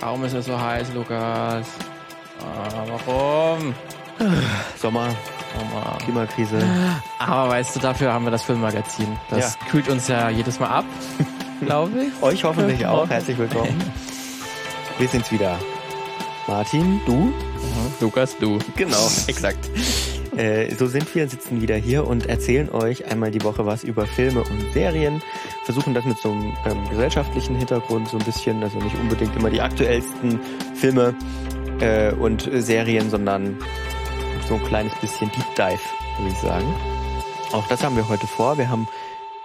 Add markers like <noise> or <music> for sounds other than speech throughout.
Warum ist es so heiß, Lukas? Ah, warum? Sommer, Sommer. Klimakrise. Aber weißt du, dafür haben wir das Filmmagazin. Das kühlt uns ja jedes Mal ab, <laughs> glaube ich. Euch hoffentlich auch. Herzlich willkommen. <laughs> Wir sind's wieder. Martin, du? Lukas, du. Genau, <laughs> exakt. Äh, so sind wir, sitzen wieder hier und erzählen euch einmal die Woche was über Filme und Serien. Versuchen das mit so einem ähm, gesellschaftlichen Hintergrund so ein bisschen, also nicht unbedingt immer die aktuellsten Filme äh, und Serien, sondern so ein kleines bisschen Deep Dive, würde ich sagen. Auch das haben wir heute vor. Wir haben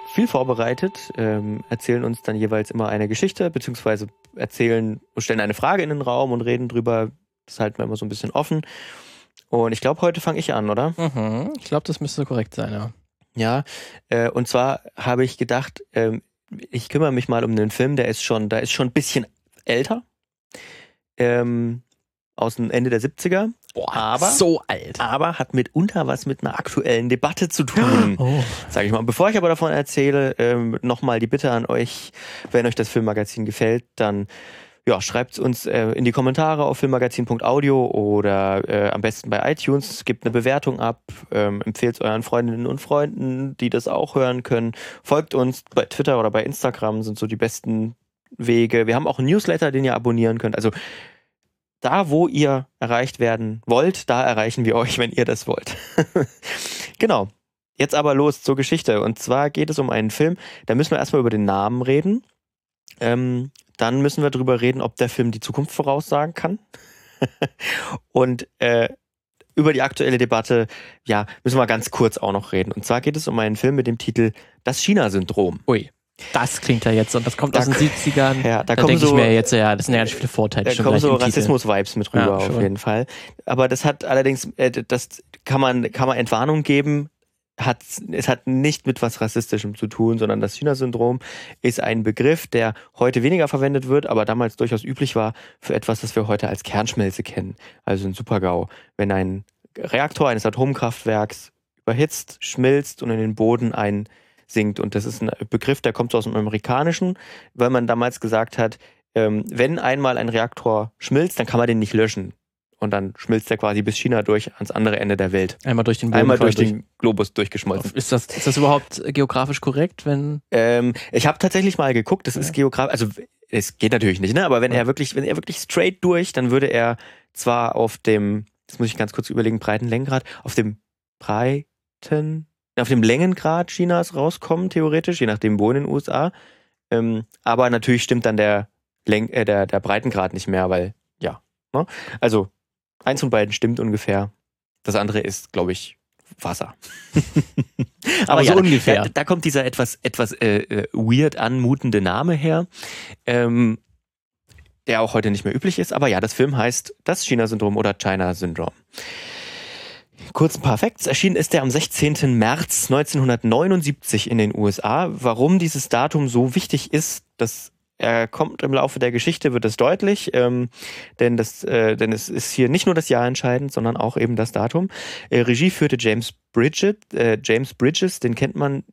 viel vorbereitet, ähm, erzählen uns dann jeweils immer eine Geschichte, beziehungsweise erzählen und stellen eine Frage in den Raum und reden drüber. Das halten wir immer so ein bisschen offen. Und ich glaube, heute fange ich an, oder? Mhm. Ich glaube, das müsste korrekt sein, ja. Ja, äh, und zwar habe ich gedacht, ähm, ich kümmere mich mal um einen Film, der ist schon, da ist schon ein bisschen älter. Ähm, aus dem Ende der 70er. Boah, aber, so alt. aber hat mitunter was mit einer aktuellen Debatte zu tun. <gasps> Oh. Sag ich mal. Bevor ich aber davon erzähle, ähm, nochmal die Bitte an euch, wenn euch das Filmmagazin gefällt, dann ja, schreibt uns äh, in die Kommentare auf filmmagazin.audio oder äh, am besten bei iTunes. Gebt eine Bewertung ab, ähm, empfehlt euren Freundinnen und Freunden, die das auch hören können. Folgt uns bei Twitter oder bei Instagram, sind so die besten Wege. Wir haben auch einen Newsletter, den ihr abonnieren könnt. Also da, wo ihr erreicht werden wollt, da erreichen wir euch, wenn ihr das wollt. <laughs> genau. Jetzt aber los zur Geschichte. Und zwar geht es um einen Film, da müssen wir erstmal über den Namen reden. Ähm, dann müssen wir darüber reden, ob der Film die Zukunft voraussagen kann. <laughs> Und äh, über die aktuelle Debatte, ja, müssen wir ganz kurz auch noch reden. Und zwar geht es um einen Film mit dem Titel Das China-Syndrom. Ui. Das klingt ja jetzt und das kommt Da aus den k- 70ern. Ja, da, Da, kommen denke so, ich mir jetzt, ja, das sind ja ganz viele Vorteile. da schon kommen so. Rassismus-Vibes mit rüber, Ja, auf jeden Fall. Aber das hat allerdings, äh, das kann man, kann man Entwarnung geben. Hat, es hat nicht mit was Rassistischem zu tun, sondern das China-Syndrom ist ein Begriff, der heute weniger verwendet wird, aber damals durchaus üblich war für etwas, das wir heute als Kernschmelze kennen. Also ein Supergau. Wenn ein Reaktor eines Atomkraftwerks überhitzt, schmilzt und in den Boden einsinkt. Und das ist ein Begriff, der kommt aus dem Amerikanischen, weil man damals gesagt hat, ähm, wenn einmal ein Reaktor schmilzt, dann kann man den nicht löschen. Und dann schmilzt er quasi bis China durch ans andere Ende der Welt. Einmal durch den Boden. Einmal durch quasi den Globus durchgeschmolzen. Ist das, ist das überhaupt geografisch korrekt, wenn. Ähm, ich habe tatsächlich mal geguckt, das ist geografisch, also es geht natürlich nicht, ne? Aber wenn Ja. er wirklich, wenn er wirklich straight durch, dann würde er zwar auf dem, das muss ich ganz kurz überlegen, breiten Längengrad, auf dem breiten, auf dem Längengrad Chinas rauskommen, theoretisch, je nachdem wo in den USA. Ähm, aber natürlich stimmt dann der, Läng äh, der, der Breitengrad nicht mehr, weil, ja. Ne? Also, eins von beiden stimmt ungefähr. Das andere ist, glaube ich, Wasser. <laughs> Aber so ungefähr. Da, da kommt dieser etwas, etwas äh, äh, weird anmutende Name her, ähm, der auch heute nicht mehr üblich ist. Aber ja, das Film heißt das China-Syndrom oder China-Syndrom. Kurz ein paar Facts. Erschienen ist er am 16. März 1979 in den USA. Warum dieses Datum so wichtig ist, das er kommt im Laufe der Geschichte, wird es deutlich, ähm, denn, das, äh, denn es ist hier nicht nur das Jahr entscheidend, sondern auch eben das Datum. Äh, Regie führte James Bridget, äh, James Bridges, den kennt man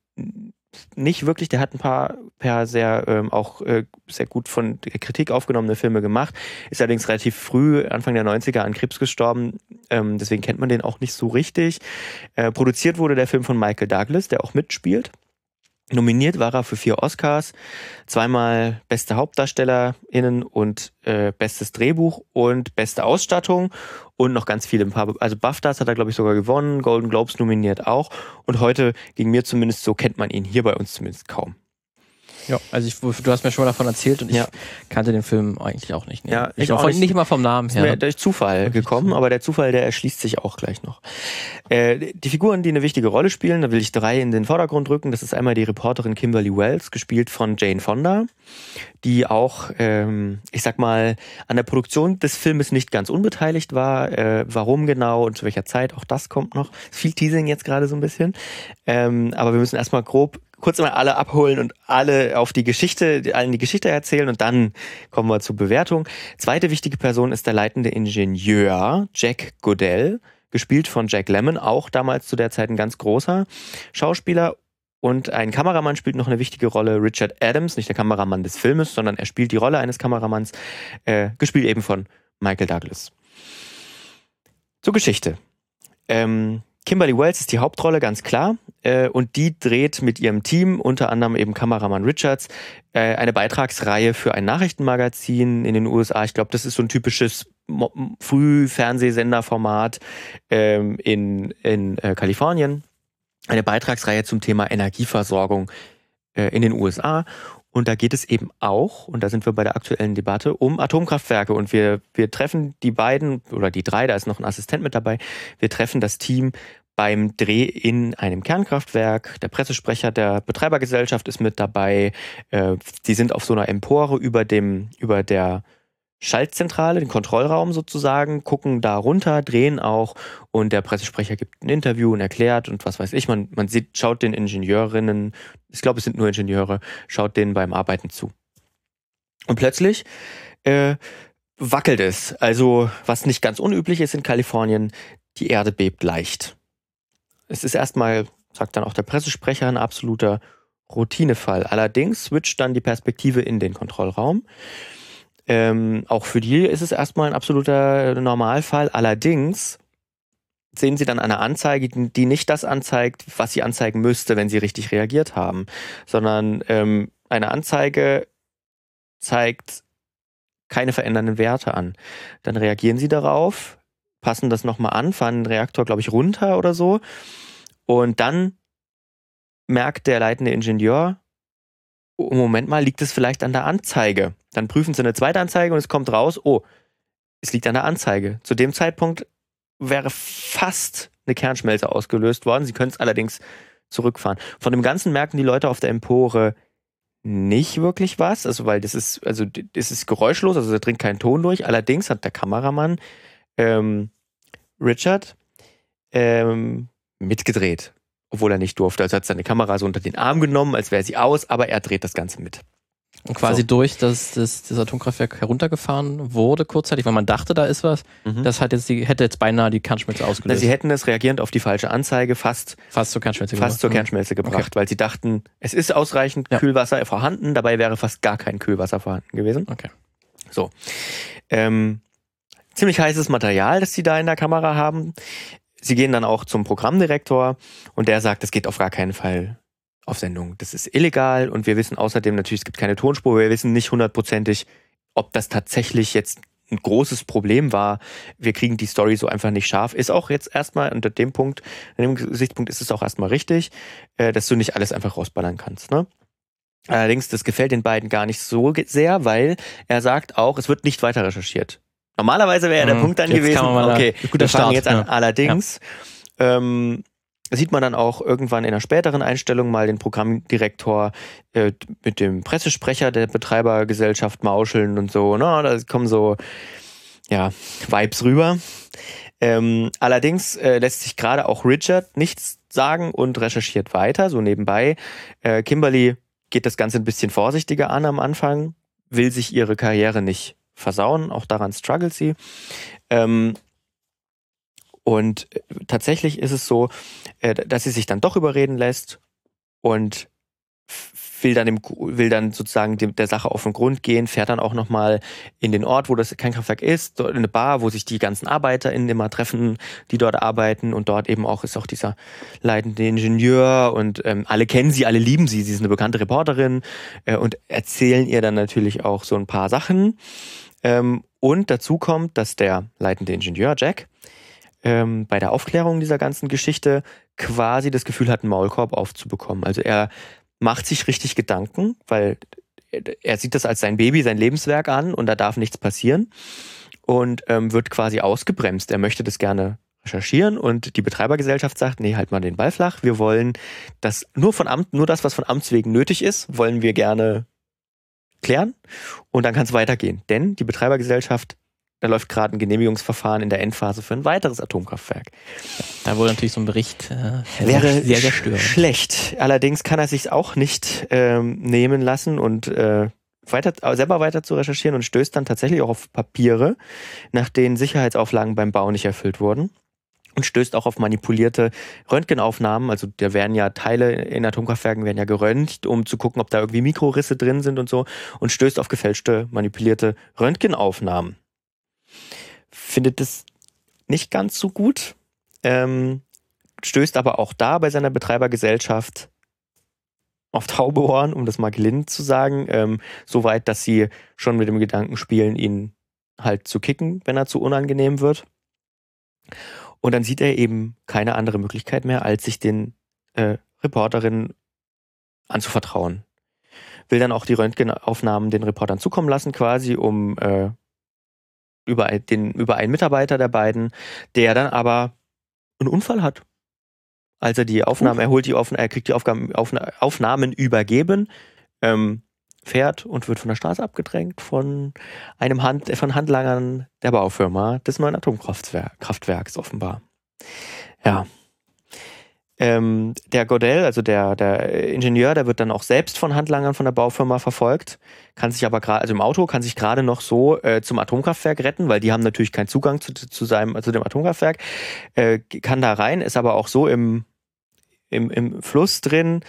nicht wirklich, der hat ein paar, paar sehr ähm, auch äh, sehr gut von der Kritik aufgenommene Filme gemacht, ist allerdings relativ früh, Anfang der 90er, an Krebs gestorben, ähm, deswegen kennt man den auch nicht so richtig. Äh, produziert wurde der Film von Michael Douglas, der auch mitspielt. Nominiert war er für vier Oscars, zweimal beste HauptdarstellerInnen und äh, bestes Drehbuch und beste Ausstattung und noch ganz viele. Also BAFTAs hat er, glaube ich, sogar gewonnen, Golden Globes nominiert auch. Und heute, gegen mir zumindest, so kennt man ihn hier bei uns zumindest kaum. Ja, also ich, du hast mir schon mal davon erzählt und ich Ja. kannte den Film eigentlich auch nicht. Ne? Ja, ich ich auch nicht. nicht mal vom Namen Ist mir her. durch Zufall gekommen, aber der Zufall, der erschließt sich auch gleich noch. Äh, die Figuren, die eine wichtige Rolle spielen, da will ich drei in den Vordergrund rücken. Das ist einmal die Reporterin Kimberly Wells, gespielt von Jane Fonda, die auch, ähm, ich sag mal, an der Produktion des Filmes nicht ganz unbeteiligt war. Äh, warum genau und zu welcher Zeit, auch das kommt noch. Viel Teasing jetzt gerade so ein bisschen. Ähm, aber wir müssen erstmal grob kurz mal alle abholen und alle auf die Geschichte, allen die Geschichte erzählen und dann kommen wir zur Bewertung. Zweite wichtige Person ist der leitende Ingenieur Jack Goodell, gespielt von Jack Lemmon, auch damals zu der Zeit ein ganz großer Schauspieler. und ein Kameramann spielt noch eine wichtige Rolle. Richard Adams, nicht der Kameramann des Filmes, sondern er spielt die Rolle eines Kameramanns, äh, gespielt eben von Michael Douglas. Zur Geschichte. Ähm, Kimberly Wells ist die Hauptrolle, ganz klar. Äh, und die dreht mit ihrem Team, unter anderem eben Kameramann Richards, äh, eine Beitragsreihe für ein Nachrichtenmagazin in den USA. Ich glaube, das ist so ein typisches Frühfernsehsenderformat ähm, in, in äh, Kalifornien. Eine Beitragsreihe zum Thema Energieversorgung äh, in den USA. Und da geht es eben auch, und da sind wir bei der aktuellen Debatte, um Atomkraftwerke. Und wir, wir treffen die beiden oder die drei, da ist noch ein Assistent mit dabei, wir treffen das Team beim Dreh in einem Kernkraftwerk. Der Pressesprecher der Betreibergesellschaft ist mit dabei. Äh, die sind auf so einer Empore über dem, über der Schaltzentrale, den Kontrollraum sozusagen, gucken da runter, drehen auch und der Pressesprecher gibt ein Interview und erklärt und was weiß ich. Man, man sieht, schaut den Ingenieurinnen, ich glaube, es sind nur Ingenieure, schaut denen beim Arbeiten zu. Und plötzlich äh, wackelt es. Also, was nicht ganz unüblich ist in Kalifornien, die Erde bebt leicht. Es ist erstmal, sagt dann auch der Pressesprecher, ein absoluter Routinefall. Allerdings switcht dann die Perspektive in den Kontrollraum. Ähm, auch für die ist es erstmal ein absoluter Normalfall. Allerdings sehen sie dann eine Anzeige, die nicht das anzeigt, was sie anzeigen müsste, wenn sie richtig reagiert haben, sondern ähm, eine Anzeige zeigt keine verändernden Werte an. Dann reagieren sie darauf, passen das nochmal an, fahren den Reaktor, glaube ich, runter oder so. Und dann merkt der leitende Ingenieur, oh, Moment mal, liegt es vielleicht an der Anzeige? Dann prüfen sie eine zweite Anzeige und es kommt raus, oh, es liegt an der Anzeige. Zu dem Zeitpunkt wäre fast eine Kernschmelze ausgelöst worden. Sie können es allerdings zurückfahren. Von dem Ganzen merken die Leute auf der Empore nicht wirklich was, also weil das ist, also das ist geräuschlos, also da dringt kein Ton durch. Allerdings hat der Kameramann ähm, Richard ähm, mitgedreht, obwohl er nicht durfte. Also hat seine Kamera so unter den Arm genommen, als wäre sie aus, aber er dreht das Ganze mit. Und quasi so. durch, dass das, das Atomkraftwerk heruntergefahren wurde kurzzeitig, weil man dachte, da ist was, mhm. das hat jetzt die, hätte jetzt beinahe die Kernschmelze ausgelöst. sie hätten es reagierend auf die falsche Anzeige fast, fast zur Kernschmelze, fast zur Kernschmelze gebracht, okay. weil sie dachten, es ist ausreichend ja. Kühlwasser vorhanden, dabei wäre fast gar kein Kühlwasser vorhanden gewesen. Okay. So. Ähm, ziemlich heißes Material, das sie da in der Kamera haben. Sie gehen dann auch zum Programmdirektor und der sagt, es geht auf gar keinen Fall auf Sendung. Das ist illegal und wir wissen außerdem natürlich, es gibt keine Tonspur, wir wissen nicht hundertprozentig, ob das tatsächlich jetzt ein großes Problem war. Wir kriegen die Story so einfach nicht scharf. Ist auch jetzt erstmal unter dem Punkt, an dem Gesichtspunkt ist es auch erstmal richtig, äh, dass du nicht alles einfach rausballern kannst. Ne? Allerdings, das gefällt den beiden gar nicht so sehr, weil er sagt auch, es wird nicht weiter recherchiert. Normalerweise wäre der mhm, Punkt dann gewesen, okay, wir fangen jetzt an. Ja. Allerdings ja. ähm, sieht man dann auch irgendwann in einer späteren Einstellung mal den Programmdirektor äh, mit dem Pressesprecher der Betreibergesellschaft mauscheln und so. Ne? Da kommen so ja, Vibes rüber. Ähm, allerdings äh, lässt sich gerade auch Richard nichts sagen und recherchiert weiter, so nebenbei. Äh, Kimberly geht das Ganze ein bisschen vorsichtiger an am Anfang, will sich ihre Karriere nicht versauen, auch daran struggelt sie. Ähm, und äh, tatsächlich ist es so, äh, dass sie sich dann doch überreden lässt und will dann, dem, will dann sozusagen dem, der Sache auf den Grund gehen, fährt dann auch nochmal in den Ort, wo das Kernkraftwerk ist, in eine Bar, wo sich die ganzen ArbeiterInnen immer treffen, die dort arbeiten. Und dort eben auch ist auch dieser leitende Ingenieur und ähm, alle kennen sie, alle lieben sie, sie ist eine bekannte Reporterin äh, und erzählen ihr dann natürlich auch so ein paar Sachen ähm, und dazu kommt, dass der leitende Ingenieur Jack ähm, bei der Aufklärung dieser ganzen Geschichte quasi das Gefühl hat, einen Maulkorb aufzubekommen. Also er macht sich richtig Gedanken, weil er sieht das als sein Baby, sein Lebenswerk an und da darf nichts passieren und ähm, wird quasi ausgebremst. Er möchte das gerne recherchieren und die Betreibergesellschaft sagt, nee, halt mal den Ball flach. Wir wollen das nur von Amt, nur das, was von Amts wegen nötig ist, wollen wir gerne klären und dann kann es weitergehen. Denn die Betreibergesellschaft da läuft gerade ein Genehmigungsverfahren in der Endphase für ein weiteres Atomkraftwerk. Da wohl natürlich so ein Bericht äh, wäre sehr, sehr störend. schlecht. Allerdings kann er sich auch nicht ähm, nehmen lassen und äh, weiter, selber weiter zu recherchieren und stößt dann tatsächlich auch auf Papiere, nach denen Sicherheitsauflagen beim Bau nicht erfüllt wurden. Und stößt auch auf manipulierte Röntgenaufnahmen. Also da werden ja Teile in Atomkraftwerken werden ja geröntgt, um zu gucken, ob da irgendwie Mikrorisse drin sind und so und stößt auf gefälschte, manipulierte Röntgenaufnahmen. Findet es nicht ganz so gut, ähm, stößt aber auch da bei seiner Betreibergesellschaft auf taube Ohren, um das mal gelinde zu sagen, ähm, so weit, dass sie schon mit dem Gedanken spielen, ihn halt zu kicken, wenn er zu unangenehm wird. Und dann sieht er eben keine andere Möglichkeit mehr, als sich den äh, Reporterinnen anzuvertrauen. Will dann auch die Röntgenaufnahmen den Reportern zukommen lassen, quasi, um äh, über, den, über einen Mitarbeiter der beiden, der dann aber einen Unfall hat. Als er die Aufnahmen, er holt die Aufnahmen, er kriegt die Aufgaben, Aufnahmen übergeben, ähm, fährt und wird von der Straße abgedrängt von einem Hand, von Handlangern der Baufirma des neuen Atomkraftwerks offenbar. Ja. Ähm, der Godel, also der, der Ingenieur, der wird dann auch selbst von Handlangern von der Baufirma verfolgt, kann sich aber gerade, also im Auto, kann sich gerade noch so äh, zum Atomkraftwerk retten, weil die haben natürlich keinen Zugang zu, zu seinem, zu dem Atomkraftwerk, äh, kann da rein, ist aber auch so im, im, im Fluss drin,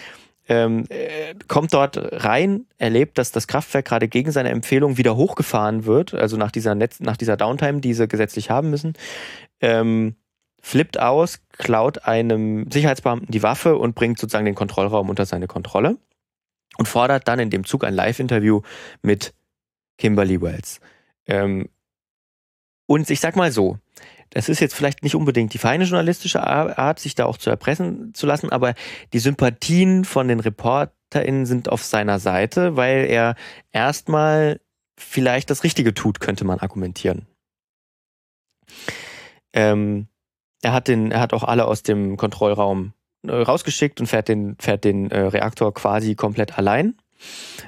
ähm, äh, kommt dort rein, erlebt, dass das Kraftwerk gerade gegen seine Empfehlung wieder hochgefahren wird, also nach dieser, Netz, nach dieser Downtime, die sie gesetzlich haben müssen, ähm, flippt aus, klaut einem Sicherheitsbeamten die Waffe und bringt sozusagen den Kontrollraum unter seine Kontrolle und fordert dann in dem Zug ein Live-Interview mit Kimberly Wells. Ähm, und ich sag mal so, das ist jetzt vielleicht nicht unbedingt die feine journalistische Art, sich da auch zu erpressen zu lassen, aber die Sympathien von den ReporterInnen sind auf seiner Seite, weil er erstmal vielleicht das Richtige tut, könnte man argumentieren. Ähm, er hat den, er hat auch alle aus dem Kontrollraum äh, rausgeschickt und fährt den, fährt den äh, Reaktor quasi komplett allein.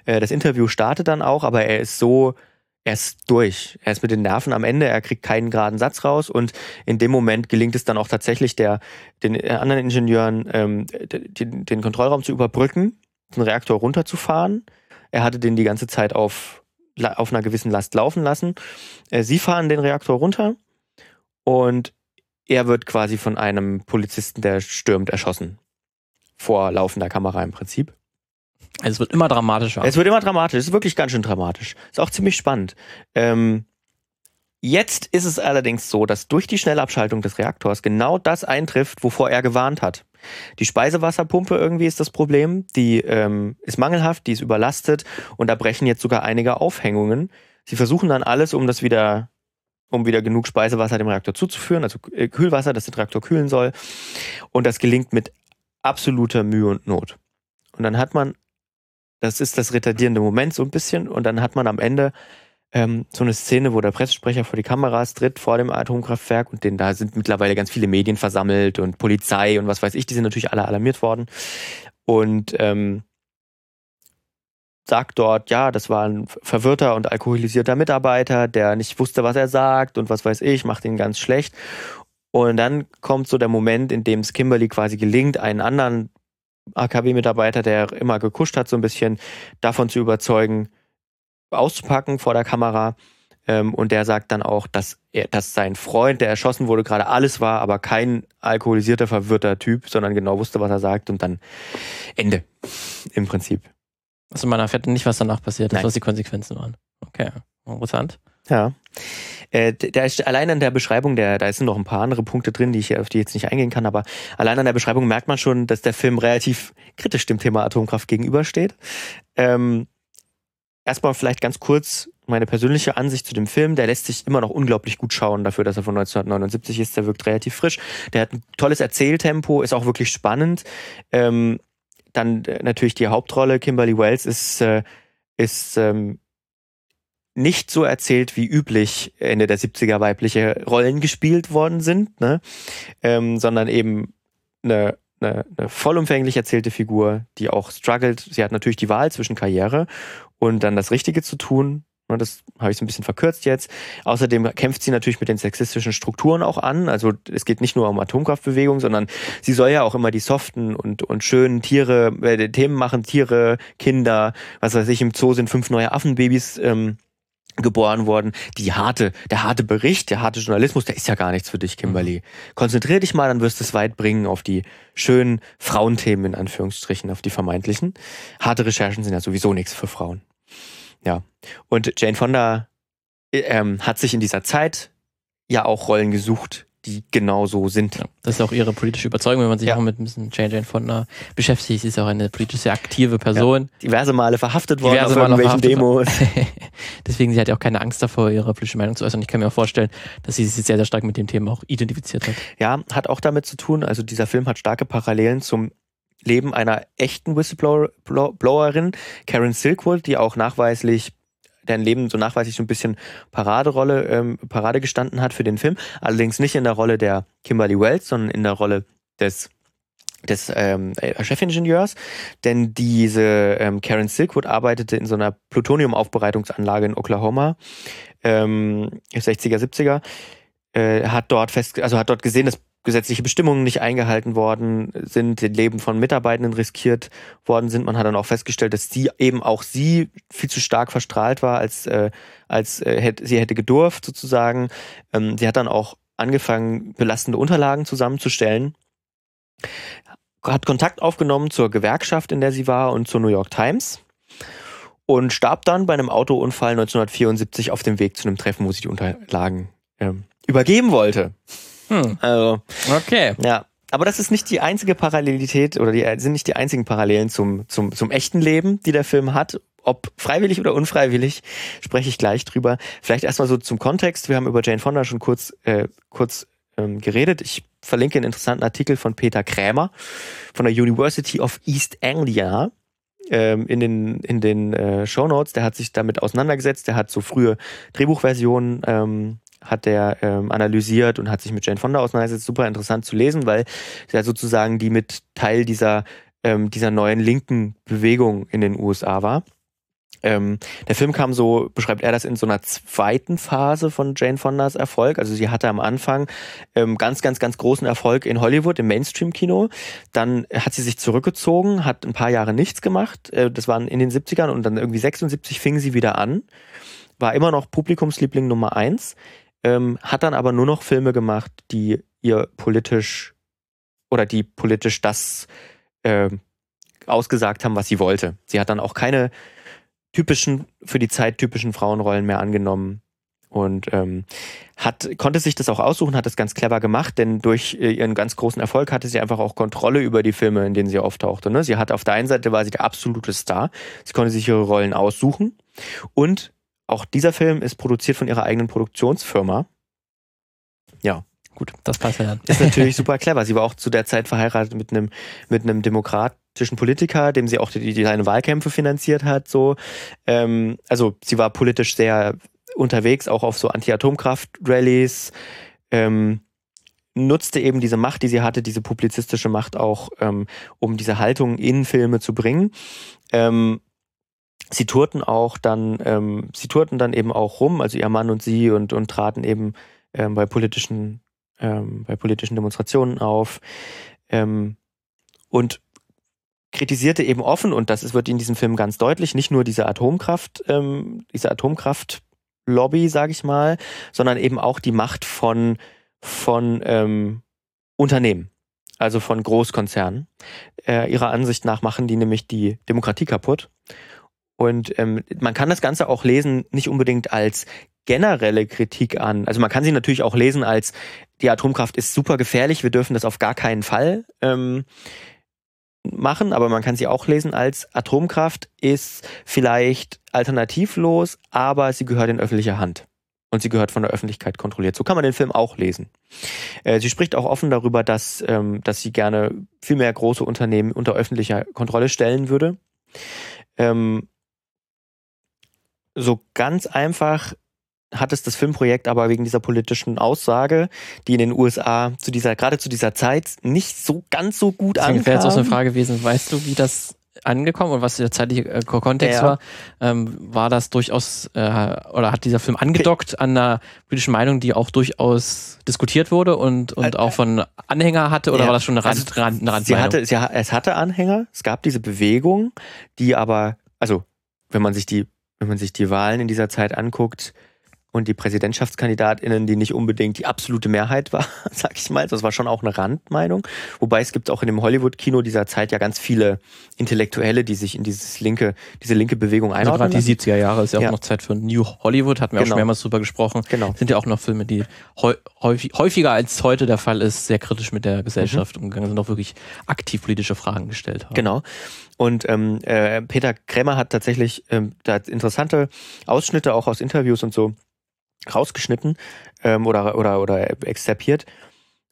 Äh, das Interview startet dann auch, aber er ist so er ist durch. Er ist mit den Nerven am Ende, er kriegt keinen geraden Satz raus und in dem Moment gelingt es dann auch tatsächlich der, den anderen Ingenieuren, ähm, den, den Kontrollraum zu überbrücken, den Reaktor runterzufahren. Er hatte den die ganze Zeit auf, auf einer gewissen Last laufen lassen. Äh, sie fahren den Reaktor runter und er wird quasi von einem Polizisten, der stürmt, erschossen. Vor laufender Kamera im Prinzip. Also es wird immer dramatischer. Es wird immer dramatischer. Es ist wirklich ganz schön dramatisch. Ist auch ziemlich spannend. Ähm, jetzt ist es allerdings so, dass durch die Schnellabschaltung des Reaktors genau das eintrifft, wovor er gewarnt hat. Die Speisewasserpumpe irgendwie ist das Problem. Die ähm, ist mangelhaft, die ist überlastet und da brechen jetzt sogar einige Aufhängungen. Sie versuchen dann alles, um das wieder um wieder genug Speisewasser dem Reaktor zuzuführen, also äh, Kühlwasser, das den Reaktor kühlen soll. Und das gelingt mit absoluter Mühe und Not. Und dann hat man das ist das retardierende Moment so ein bisschen. Und dann hat man am Ende ähm, so eine Szene, wo der Pressesprecher vor die Kameras tritt, vor dem Atomkraftwerk. Und den, da sind mittlerweile ganz viele Medien versammelt und Polizei und was weiß ich. Die sind natürlich alle alarmiert worden. Und ähm, sagt dort, ja, das war ein verwirrter und alkoholisierter Mitarbeiter, der nicht wusste, was er sagt und was weiß ich, macht ihn ganz schlecht. Und dann kommt so der Moment, in dem es Kimberly quasi gelingt, einen anderen AKW-Mitarbeiter, der immer gekuscht hat, so ein bisschen davon zu überzeugen, auszupacken vor der Kamera. Ähm, und der sagt dann auch, dass er, dass sein Freund, der erschossen wurde, gerade alles war, aber kein alkoholisierter, verwirrter Typ, sondern genau wusste, was er sagt und dann Ende. Im Prinzip. Also man erfährt nicht, was danach passiert ist, was die Konsequenzen waren. Okay, interessant. Ja. Äh, der ist allein an der Beschreibung, der, da sind noch ein paar andere Punkte drin, die ich auf die jetzt nicht eingehen kann, aber allein an der Beschreibung merkt man schon, dass der Film relativ kritisch dem Thema Atomkraft gegenübersteht. Ähm, erstmal vielleicht ganz kurz meine persönliche Ansicht zu dem Film. Der lässt sich immer noch unglaublich gut schauen dafür, dass er von 1979 ist. Der wirkt relativ frisch. Der hat ein tolles Erzähltempo, ist auch wirklich spannend. Ähm, dann äh, natürlich die Hauptrolle, Kimberly Wells, ist, äh, ist ähm, nicht so erzählt wie üblich Ende der 70er weibliche Rollen gespielt worden sind, ne? ähm, sondern eben eine, eine, eine vollumfänglich erzählte Figur, die auch struggelt. Sie hat natürlich die Wahl zwischen Karriere und dann das Richtige zu tun. Ne, das habe ich so ein bisschen verkürzt jetzt. Außerdem kämpft sie natürlich mit den sexistischen Strukturen auch an. Also es geht nicht nur um Atomkraftbewegung, sondern sie soll ja auch immer die soften und, und schönen Tiere, äh, Themen machen, Tiere, Kinder, was weiß ich, im Zoo sind fünf neue Affenbabys ähm, geboren worden. Die harte, der harte Bericht, der harte Journalismus, der ist ja gar nichts für dich, Kimberly. Konzentrier dich mal, dann wirst du es weit bringen auf die schönen Frauenthemen in Anführungsstrichen, auf die vermeintlichen. Harte Recherchen sind ja sowieso nichts für Frauen. Ja. Und Jane Fonda äh, ähm, hat sich in dieser Zeit ja auch Rollen gesucht, die genau so sind. Ja, das ist auch ihre politische Überzeugung, wenn man sich ja. auch mit ein bisschen Jane Jane Fonda beschäftigt. Sie ist auch eine politisch sehr aktive Person. Ja, diverse Male verhaftet worden diverse auf Male irgendwelchen Demos. <laughs> Deswegen, sie hat ja auch keine Angst davor, ihre politische Meinung zu äußern. Ich kann mir auch vorstellen, dass sie sich sehr, sehr stark mit dem Thema auch identifiziert hat. Ja, hat auch damit zu tun, also dieser Film hat starke Parallelen zum Leben einer echten Whistleblowerin, Karen Silkwood, die auch nachweislich deren Leben so nachweislich so ein bisschen Paraderolle, ähm, Parade gestanden hat für den Film. Allerdings nicht in der Rolle der Kimberly Wells, sondern in der Rolle des des ähm, äh, Chefingenieurs, denn diese ähm, Karen Silkwood arbeitete in so einer Plutoniumaufbereitungsanlage in Oklahoma, ähm, 60er, 70er, äh, hat dort fest, also hat dort gesehen, dass gesetzliche Bestimmungen nicht eingehalten worden sind, den Leben von Mitarbeitenden riskiert worden sind. Man hat dann auch festgestellt, dass sie eben auch sie viel zu stark verstrahlt war, als, äh, als äh, hätte, sie hätte gedurft sozusagen. Ähm, sie hat dann auch angefangen, belastende Unterlagen zusammenzustellen, hat Kontakt aufgenommen zur Gewerkschaft, in der sie war und zur New York Times und starb dann bei einem Autounfall 1974 auf dem Weg zu einem Treffen, wo sie die Unterlagen ähm, übergeben wollte. Hm. Also, okay. Ja. Aber das ist nicht die einzige Parallelität oder die sind nicht die einzigen Parallelen zum, zum, zum echten Leben, die der Film hat. Ob freiwillig oder unfreiwillig, spreche ich gleich drüber. Vielleicht erstmal so zum Kontext. Wir haben über Jane Fonda schon kurz, äh, kurz ähm, geredet. Ich verlinke einen interessanten Artikel von Peter Krämer von der University of East Anglia ähm, in den, in den äh, Show Notes. Der hat sich damit auseinandergesetzt. Der hat so frühe Drehbuchversionen ähm, hat der ähm, analysiert und hat sich mit Jane Fonda auseinandergesetzt. Super interessant zu lesen, weil sie ja sozusagen die mit Teil dieser, ähm, dieser neuen linken Bewegung in den USA war. Ähm, der Film kam so, beschreibt er das in so einer zweiten Phase von Jane Fondas Erfolg. Also sie hatte am Anfang ähm, ganz, ganz, ganz großen Erfolg in Hollywood, im Mainstream-Kino. Dann hat sie sich zurückgezogen, hat ein paar Jahre nichts gemacht. Äh, das waren in den 70ern und dann irgendwie 76 fing sie wieder an. War immer noch Publikumsliebling Nummer eins ähm, hat dann aber nur noch Filme gemacht, die ihr politisch oder die politisch das äh, ausgesagt haben, was sie wollte. Sie hat dann auch keine typischen, für die Zeit typischen Frauenrollen mehr angenommen und ähm, hat, konnte sich das auch aussuchen, hat das ganz clever gemacht, denn durch äh, ihren ganz großen Erfolg hatte sie einfach auch Kontrolle über die Filme, in denen sie auftauchte. Ne? Sie hatte auf der einen Seite war sie der absolute Star, sie konnte sich ihre Rollen aussuchen und auch dieser Film ist produziert von ihrer eigenen Produktionsfirma. Ja. Gut, das passt ja dann. Ist natürlich <laughs> super clever. Sie war auch zu der Zeit verheiratet mit einem, mit einem demokratischen Politiker, dem sie auch die, die seine Wahlkämpfe finanziert hat. So. Ähm, also sie war politisch sehr unterwegs, auch auf so Anti-Atomkraft-Rallies. Ähm, nutzte eben diese Macht, die sie hatte, diese publizistische Macht auch, ähm, um diese Haltung in Filme zu bringen. Ähm, sie tourten auch dann, ähm, sie tourten dann eben auch rum, also ihr Mann und sie und, und traten eben ähm, bei politischen, ähm, bei politischen Demonstrationen auf ähm, und kritisierte eben offen, und das wird in diesem Film ganz deutlich, nicht nur diese Atomkraft, ähm, diese Atomkraftlobby, sage ich mal, sondern eben auch die Macht von, von ähm, Unternehmen also von Großkonzernen. Äh, ihrer Ansicht nach machen die nämlich die Demokratie kaputt und ähm, man kann das Ganze auch lesen, nicht unbedingt als generelle Kritik an. Also man kann sie natürlich auch lesen als, die Atomkraft ist super gefährlich, wir dürfen das auf gar keinen Fall ähm, machen, aber man kann sie auch lesen als Atomkraft ist vielleicht alternativlos, aber sie gehört in öffentliche Hand. Und sie gehört von der Öffentlichkeit kontrolliert. So kann man den Film auch lesen. Äh, sie spricht auch offen darüber, dass, ähm, dass sie gerne viel mehr große Unternehmen unter öffentlicher Kontrolle stellen würde. Ähm, so ganz einfach hat es das Filmprojekt aber wegen dieser politischen Aussage, die in den USA zu dieser, gerade zu dieser Zeit nicht so ganz so gut Deswegen ankam. wäre jetzt auch so eine Frage gewesen, weißt du, wie das angekommen und was der zeitliche äh, Kontext ja. war, ähm, war das durchaus äh, oder hat dieser Film angedockt an einer politischen Meinung, die auch durchaus diskutiert wurde und, und auch von Anhänger hatte oder ja. war das schon eine, Rand, also, eine Randmeinung? Sie hatte, es hatte Anhänger, es gab diese Bewegung, die aber, also wenn man sich die wenn man sich die Wahlen in dieser Zeit anguckt, und die PräsidentschaftskandidatInnen, die nicht unbedingt die absolute Mehrheit war, <laughs> sag ich mal. Das war schon auch eine Randmeinung. Wobei es gibt auch in dem Hollywood-Kino dieser Zeit ja ganz viele Intellektuelle, die sich in dieses linke, diese linke Bewegung einordnen. Also gerade die 70er Jahre ist ja, ja, auch noch Zeit für New Hollywood, hatten wir genau. auch schon mehrmals drüber gesprochen. Genau. Sind ja auch noch Filme, die häufig, häufiger als heute der Fall ist, sehr kritisch mit der Gesellschaft mhm. umgegangen sind, auch wirklich aktiv politische Fragen gestellt haben. Genau. Und ähm, äh, Peter Krämer hat tatsächlich ähm, da interessante Ausschnitte auch aus Interviews und so rausgeschnitten ähm, oder, oder, oder exzerpiert.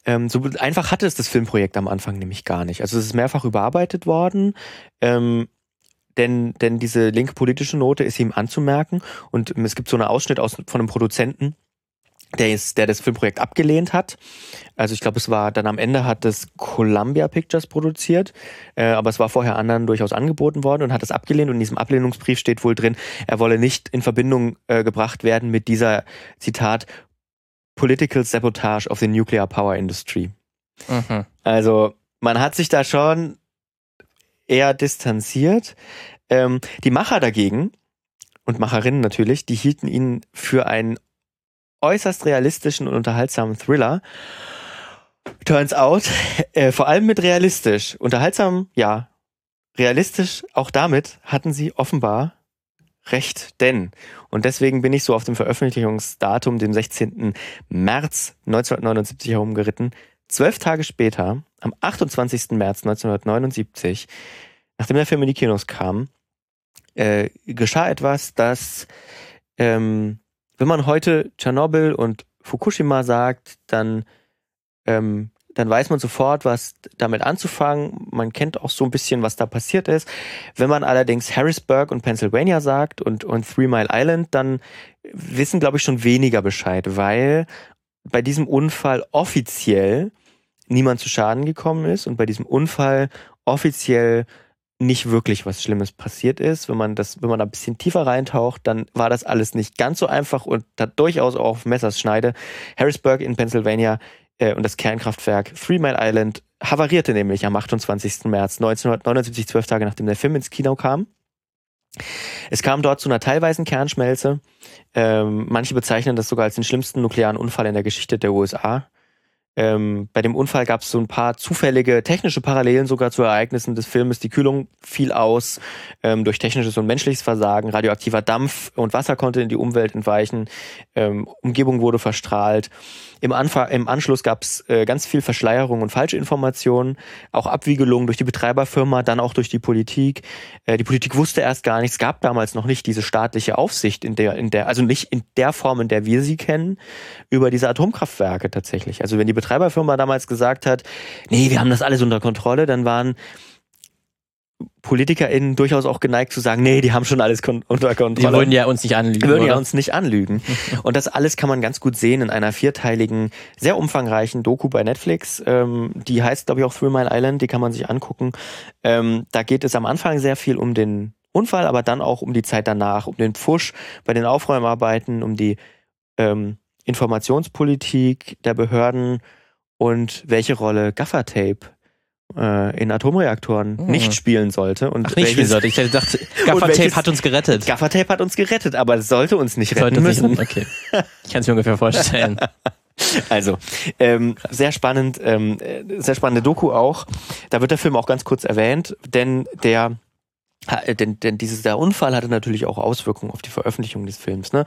Ähm, so einfach hatte es das Filmprojekt am Anfang nämlich gar nicht. Also es ist mehrfach überarbeitet worden, ähm, denn, denn diese linke politische Note ist ihm anzumerken und es gibt so einen Ausschnitt aus, von einem Produzenten, der, ist, der das Filmprojekt abgelehnt hat. Also ich glaube, es war dann am Ende hat das Columbia Pictures produziert, äh, aber es war vorher anderen durchaus angeboten worden und hat es abgelehnt. Und in diesem Ablehnungsbrief steht wohl drin, er wolle nicht in Verbindung äh, gebracht werden mit dieser Zitat Political Sabotage of the Nuclear Power Industry. Mhm. Also man hat sich da schon eher distanziert. Ähm, die Macher dagegen und Macherinnen natürlich, die hielten ihn für einen äußerst realistischen und unterhaltsamen Thriller. Turns out, <laughs> äh, vor allem mit realistisch. Unterhaltsam, ja. Realistisch, auch damit hatten sie offenbar recht, denn, und deswegen bin ich so auf dem Veröffentlichungsdatum, dem 16. März 1979 herumgeritten, zwölf Tage später, am 28. März 1979, nachdem der Film in die Kinos kam, äh, geschah etwas, das ähm, wenn man heute Tschernobyl und Fukushima sagt, dann, ähm, dann weiß man sofort, was damit anzufangen. Man kennt auch so ein bisschen, was da passiert ist. Wenn man allerdings Harrisburg und Pennsylvania sagt und, und Three Mile Island, dann wissen, glaube ich, schon weniger Bescheid, weil bei diesem Unfall offiziell niemand zu Schaden gekommen ist und bei diesem Unfall offiziell nicht wirklich was Schlimmes passiert ist. Wenn man das, wenn man da ein bisschen tiefer reintaucht, dann war das alles nicht ganz so einfach und hat durchaus auch auf Messers Schneide. Harrisburg in Pennsylvania äh, und das Kernkraftwerk Three Mile Island havarierte nämlich am 28. März 1979, zwölf Tage nachdem der Film ins Kino kam. Es kam dort zu einer teilweisen Kernschmelze. Ähm, manche bezeichnen das sogar als den schlimmsten nuklearen Unfall in der Geschichte der USA. Ähm, bei dem Unfall gab es so ein paar zufällige technische Parallelen sogar zu Ereignissen des Filmes. Die Kühlung fiel aus ähm, durch technisches und menschliches Versagen. Radioaktiver Dampf und Wasser konnte in die Umwelt entweichen. Ähm, Umgebung wurde verstrahlt. Im, Anfang, im Anschluss gab es äh, ganz viel Verschleierung und Falschinformationen, auch Abwiegelungen durch die Betreiberfirma, dann auch durch die Politik. Äh, die Politik wusste erst gar nichts. Es gab damals noch nicht diese staatliche Aufsicht in der, in der, also nicht in der Form, in der wir sie kennen, über diese Atomkraftwerke tatsächlich. Also wenn die Betreiberfirma damals gesagt hat, nee, wir haben das alles unter Kontrolle, dann waren PolitikerInnen durchaus auch geneigt zu sagen, nee, die haben schon alles unter Kontrolle. Die würden ja uns nicht anlügen. Die würden oder? ja uns nicht anlügen. <laughs> Und das alles kann man ganz gut sehen in einer vierteiligen, sehr umfangreichen Doku bei Netflix. Ähm, die heißt, glaube ich, auch Three Mile Island, die kann man sich angucken. Ähm, da geht es am Anfang sehr viel um den Unfall, aber dann auch um die Zeit danach, um den Pfusch bei den Aufräumarbeiten, um die ähm, Informationspolitik der Behörden und welche Rolle Gaffertape äh, in Atomreaktoren oh. nicht spielen sollte. Und Ach, nicht spielen sollte. Ich dachte, <laughs> Gaffertape hat uns gerettet. Gaffertape hat uns gerettet, aber es sollte uns nicht retten sollte müssen. Nicht, okay. Ich kann es mir ungefähr vorstellen. <laughs> Also, ähm, sehr spannend, ähm, sehr spannende Doku auch. Da wird der Film auch ganz kurz erwähnt, denn der denn, denn dieses, der Unfall hatte natürlich auch Auswirkungen auf die Veröffentlichung des Films. Ne?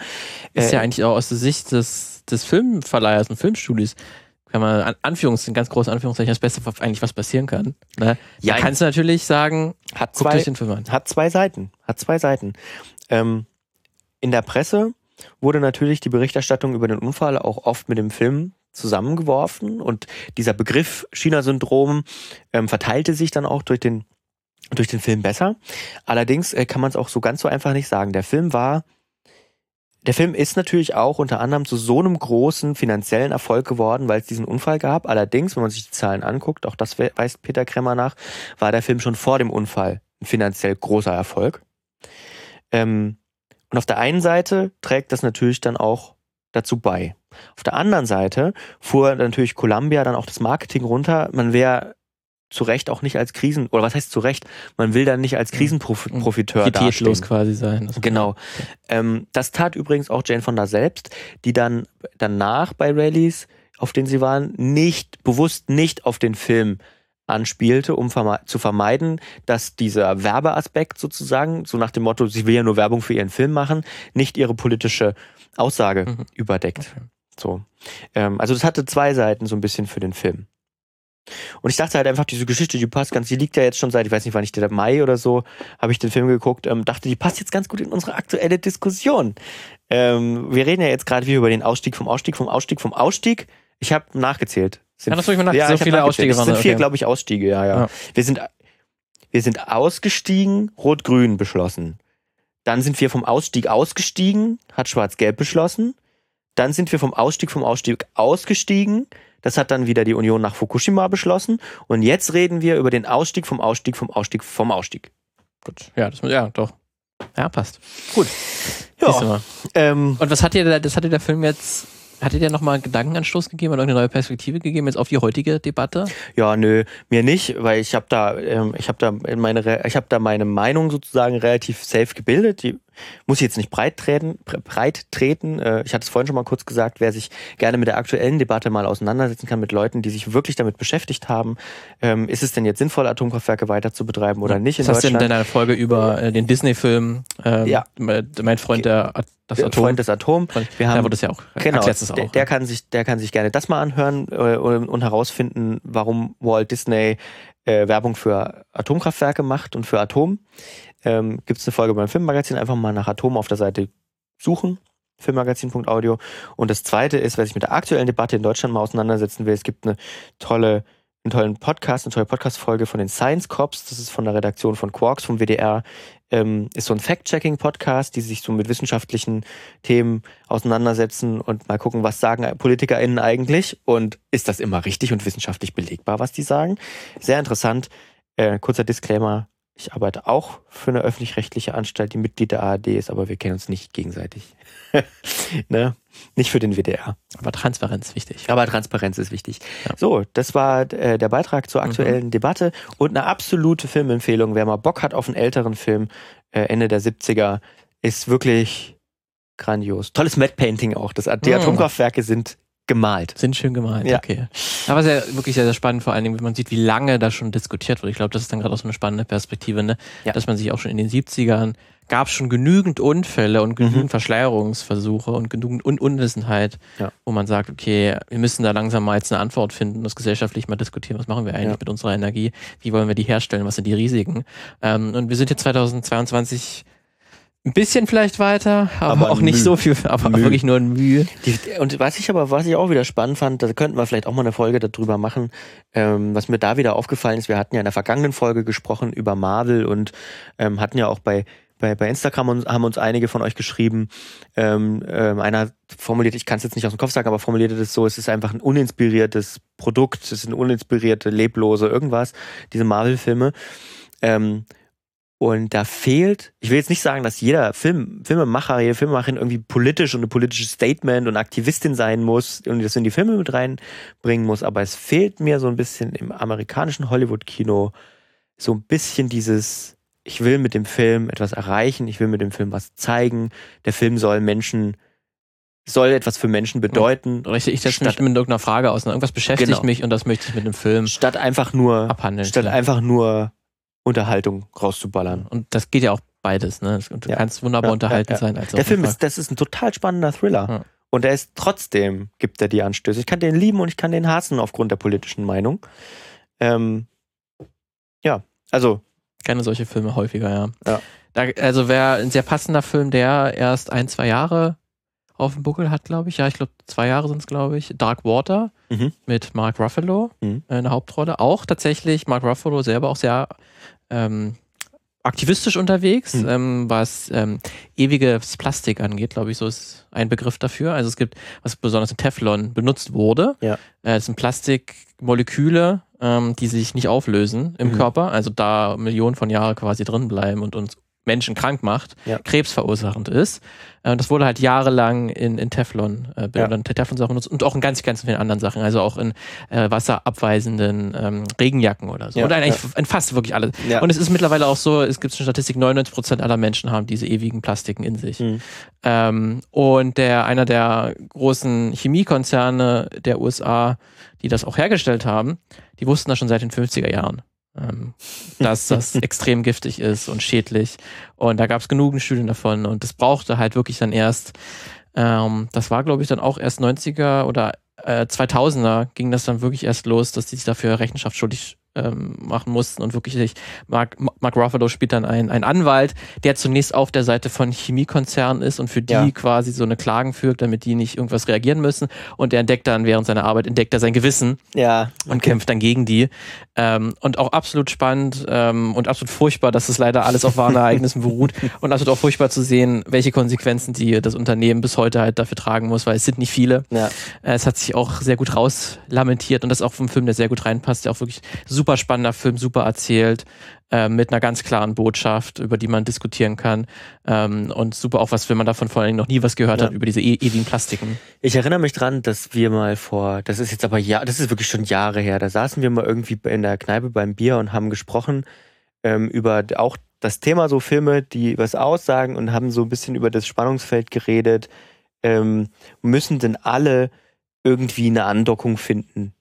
Ist ja äh, eigentlich auch aus der Sicht des, des Filmverleihers und Filmstudios kann man an Anführungszeichen, ganz große Anführungszeichen, das Beste, was eigentlich was passieren kann. Ne? Ja, da kannst du natürlich sagen, hat zwei, den Film an. Hat zwei Seiten. Hat zwei Seiten. Ähm, in der Presse wurde natürlich die Berichterstattung über den Unfall auch oft mit dem Film zusammengeworfen und dieser Begriff China-Syndrom ähm, verteilte sich dann auch durch den durch den Film besser. Allerdings äh, kann man es auch so ganz so einfach nicht sagen. Der Film war der Film ist natürlich auch unter anderem zu so einem großen finanziellen Erfolg geworden, weil es diesen Unfall gab. Allerdings, wenn man sich die Zahlen anguckt, auch das weist Peter Kremmer nach, war der Film schon vor dem Unfall ein finanziell großer Erfolg. Ähm, und auf der einen Seite trägt das natürlich dann auch dazu bei. Auf der anderen Seite fuhr natürlich Columbia dann auch das Marketing runter. Man wäre zu Recht auch nicht als Krisen, oder was heißt zu Recht? Man will dann nicht als Krisenprofiteur dastehen. quasi sein. Genau. Ähm, das tat übrigens auch Jane Fonda selbst, die dann danach bei Rallyes, auf denen sie waren, nicht, bewusst nicht auf den Film anspielte, um verme zu vermeiden, dass dieser Werbeaspekt sozusagen, so nach dem Motto, sie will ja nur Werbung für ihren Film machen, nicht ihre politische Aussage mhm. überdeckt. Okay. So. Ähm, also das hatte zwei Seiten so ein bisschen für den Film. Und ich dachte halt einfach, diese Geschichte, die passt ganz, die liegt ja jetzt schon seit, ich weiß nicht, wann ich der Mai oder so, habe ich den Film geguckt, ähm, dachte, die passt jetzt ganz gut in unsere aktuelle Diskussion. Ähm, wir reden ja jetzt gerade wieder über den Ausstieg vom Ausstieg, vom Ausstieg, vom Ausstieg. Ich habe nachgezählt. Sind, ja, das ich mal nach, ja, so viele Ausstiege Es sind vier, okay. glaube ich, Ausstiege, ja, ja, ja. Wir sind, wir sind ausgestiegen, Rot-Grün beschlossen. Dann sind wir vom Ausstieg ausgestiegen, hat Schwarz-Gelb beschlossen. Dann sind wir vom Ausstieg vom Ausstieg ausgestiegen. Das hat dann wieder die Union nach Fukushima beschlossen. Und jetzt reden wir über den Ausstieg vom Ausstieg vom Ausstieg vom Ausstieg. Gut. Ja, das, ja doch. Ja, passt. Gut. Ja. Ähm, Und was hat dir, das hat dir der Film jetzt hat dir nochmal einen Gedankenanstoß gegeben oder eine neue Perspektive gegeben jetzt auf die heutige Debatte? Ja, nö, mir nicht, weil ich habe da, ähm, ich habe da meine, ich habe da meine Meinung sozusagen relativ safe gebildet. Die muss ich jetzt nicht breit treten. Breit treten. Äh, ich hatte es vorhin schon mal kurz gesagt, wer sich gerne mit der aktuellen Debatte mal auseinandersetzen kann, mit Leuten, die sich wirklich damit beschäftigt haben. Ähm, ist es denn jetzt sinnvoll, Atomkraftwerke weiter zu betreiben oder nicht? Was hast du denn in deiner Folge über äh, den Disney-Film, ähm, ja. mein Freund der das Atom. Freund des Atom. Wir haben, da wurde es ja auch genau, auch, der, der kann sich, der kann sich gerne das mal anhören äh, und, und herausfinden, warum Walt Disney äh, Werbung für Atomkraftwerke macht und für Atom ähm, gibt es eine Folge beim Filmmagazin. Einfach mal nach Atom auf der Seite suchen. Filmmagazin.audio. Und das zweite ist, wer sich mit der aktuellen Debatte in Deutschland mal auseinandersetzen will, es gibt eine tolle, einen tollen Podcast, eine tolle Podcast-Folge von den Science Cops. Das ist von der Redaktion von Quarks vom WDR. Ähm, ist so ein Fact-Checking-Podcast, die sich so mit wissenschaftlichen Themen auseinandersetzen und mal gucken, was sagen PolitikerInnen eigentlich und ist das immer richtig und wissenschaftlich belegbar, was die sagen. Sehr interessant. Äh, kurzer Disclaimer, ich arbeite auch für eine öffentlich-rechtliche Anstalt, die Mitglied der ARD ist, aber wir kennen uns nicht gegenseitig. <laughs> ne? Nicht für den WDR. Aber Transparenz ist wichtig. Aber Transparenz ist wichtig. Ja. So, das war äh, der Beitrag zur aktuellen mhm. Debatte und eine absolute Filmempfehlung. Wer mal Bock hat auf einen älteren Film, äh, Ende der 70er, ist wirklich grandios. Tolles Matte Painting auch. Das, die mhm. Atomkraftwerke sind gemalt. Sind schön gemalt, ja. okay. Aber sehr, wirklich sehr, sehr spannend, vor allen Dingen, wenn man sieht, wie lange da schon diskutiert wird. Ich glaube, das ist dann gerade auch so eine spannende Perspektive, ne? Ja. Dass man sich auch schon in den 70ern gab es schon genügend Unfälle und genügend mhm. Verschleierungsversuche und genügend Un Unwissenheit, ja. wo man sagt, okay, wir müssen da langsam mal jetzt eine Antwort finden, das gesellschaftlich mal diskutieren, was machen wir eigentlich ja. mit unserer Energie, wie wollen wir die herstellen, was sind die Risiken. Ähm, und wir sind jetzt 2022 ein bisschen vielleicht weiter, aber, aber auch nicht Mühe. so viel, aber Mühe. wirklich nur ein Mühe. Die, und was ich aber, was ich auch wieder spannend fand, da könnten wir vielleicht auch mal eine Folge darüber machen, ähm, was mir da wieder aufgefallen ist, wir hatten ja in der vergangenen Folge gesprochen über Marvel und ähm, hatten ja auch bei bei, bei Instagram und haben uns einige von euch geschrieben. Ähm, ähm, einer formuliert, ich kann es jetzt nicht aus dem Kopf sagen, aber formulierte das so, es ist einfach ein uninspiriertes Produkt, es sind uninspirierte, leblose irgendwas, diese Marvel-Filme. Ähm, und da fehlt, ich will jetzt nicht sagen, dass jeder Film, Filmemacher, jede Filmemacherin irgendwie politisch und ein politisches Statement und Aktivistin sein muss und das in die Filme mit reinbringen muss, aber es fehlt mir so ein bisschen im amerikanischen Hollywood-Kino so ein bisschen dieses, ich will mit dem Film etwas erreichen, ich will mit dem Film was zeigen, der Film soll Menschen soll etwas für Menschen bedeuten. Richtig, ich setze mich mit irgendeiner Frage aus. Irgendwas beschäftigt genau. mich und das möchte ich mit dem Film statt einfach nur abhandeln. Statt einfach nur Unterhaltung rauszuballern. Und das geht ja auch beides, ne? Du ja. kannst wunderbar ja, unterhalten ja, sein. Der Film ist, das ist ein total spannender Thriller. Und er ist trotzdem, gibt er die Anstöße. Ich kann den lieben und ich kann den hassen aufgrund der politischen Meinung. Ähm, ja, also. Keine solche Filme häufiger, ja. ja. Da, also wäre ein sehr passender Film, der erst ein, zwei Jahre auf dem Buckel hat, glaube ich. Ja, ich glaube, zwei Jahre sind es, glaube ich. Dark Water mhm. mit Mark Ruffalo mhm. in der Hauptrolle. Auch tatsächlich Mark Ruffalo selber auch sehr ähm, aktivistisch unterwegs, mhm. ähm, was ähm, ewiges Plastik angeht, glaube ich, so ist ein Begriff dafür. Also es gibt, was besonders in Teflon benutzt wurde. Ja. Äh, es sind Plastikmoleküle, ähm, die sich nicht auflösen im mhm. Körper, also da Millionen von Jahren quasi drin bleiben und uns Menschen krank macht, ja. krebsverursachend ist. Äh, das wurde halt jahrelang in, in Teflon, äh, ja. Teflon-Sachen benutzt und auch in ganz, ganz vielen anderen Sachen, also auch in äh, wasserabweisenden ähm, Regenjacken oder so. Ja, oder eigentlich in fast wirklich alles. Und es ist mittlerweile auch so, es gibt eine Statistik, 99 Prozent aller Menschen haben diese ewigen Plastiken in sich. Mhm. Ähm, und der, einer der großen Chemiekonzerne der USA, die das auch hergestellt haben, die wussten das schon seit den 50er Jahren ähm, dass das <laughs> extrem giftig ist und schädlich. Und da gab es genügend Studien davon und das brauchte halt wirklich dann erst, ähm, das war glaube ich dann auch erst 90er oder äh, 2000er ging das dann wirklich erst los, dass die sich dafür Rechenschaft schuldig ähm, machen mussten und wirklich Mark, Mark Ruffalo spielt dann einen, einen Anwalt, der zunächst auf der Seite von Chemiekonzernen ist und für die ja. quasi so eine Klagen führt, damit die nicht irgendwas reagieren müssen und der entdeckt dann während seiner Arbeit entdeckt er sein Gewissen ja. und kämpft dann gegen die ähm, und auch absolut spannend ähm, und absolut furchtbar, dass es leider alles auf wahren Ereignissen beruht <laughs> und absolut auch furchtbar zu sehen, welche Konsequenzen die das Unternehmen bis heute halt dafür tragen muss, weil es sind nicht viele. Ja. Äh, es hat sich auch sehr gut rauslamentiert und das ist auch vom Film, der sehr gut reinpasst, der auch wirklich super super spannender Film, super erzählt, äh, mit einer ganz klaren Botschaft, über die man diskutieren kann. Ähm, und super auch was, wenn man davon vor allen Dingen noch nie was gehört ja. hat, über diese e ewigen Plastiken. Ich erinnere mich dran, dass wir mal vor, das ist jetzt aber ja, das ist wirklich schon Jahre her, da saßen wir mal irgendwie in der Kneipe beim Bier und haben gesprochen ähm, über auch das Thema so Filme, die was aussagen und haben so ein bisschen über das Spannungsfeld geredet. Ähm, müssen denn alle irgendwie eine Andockung finden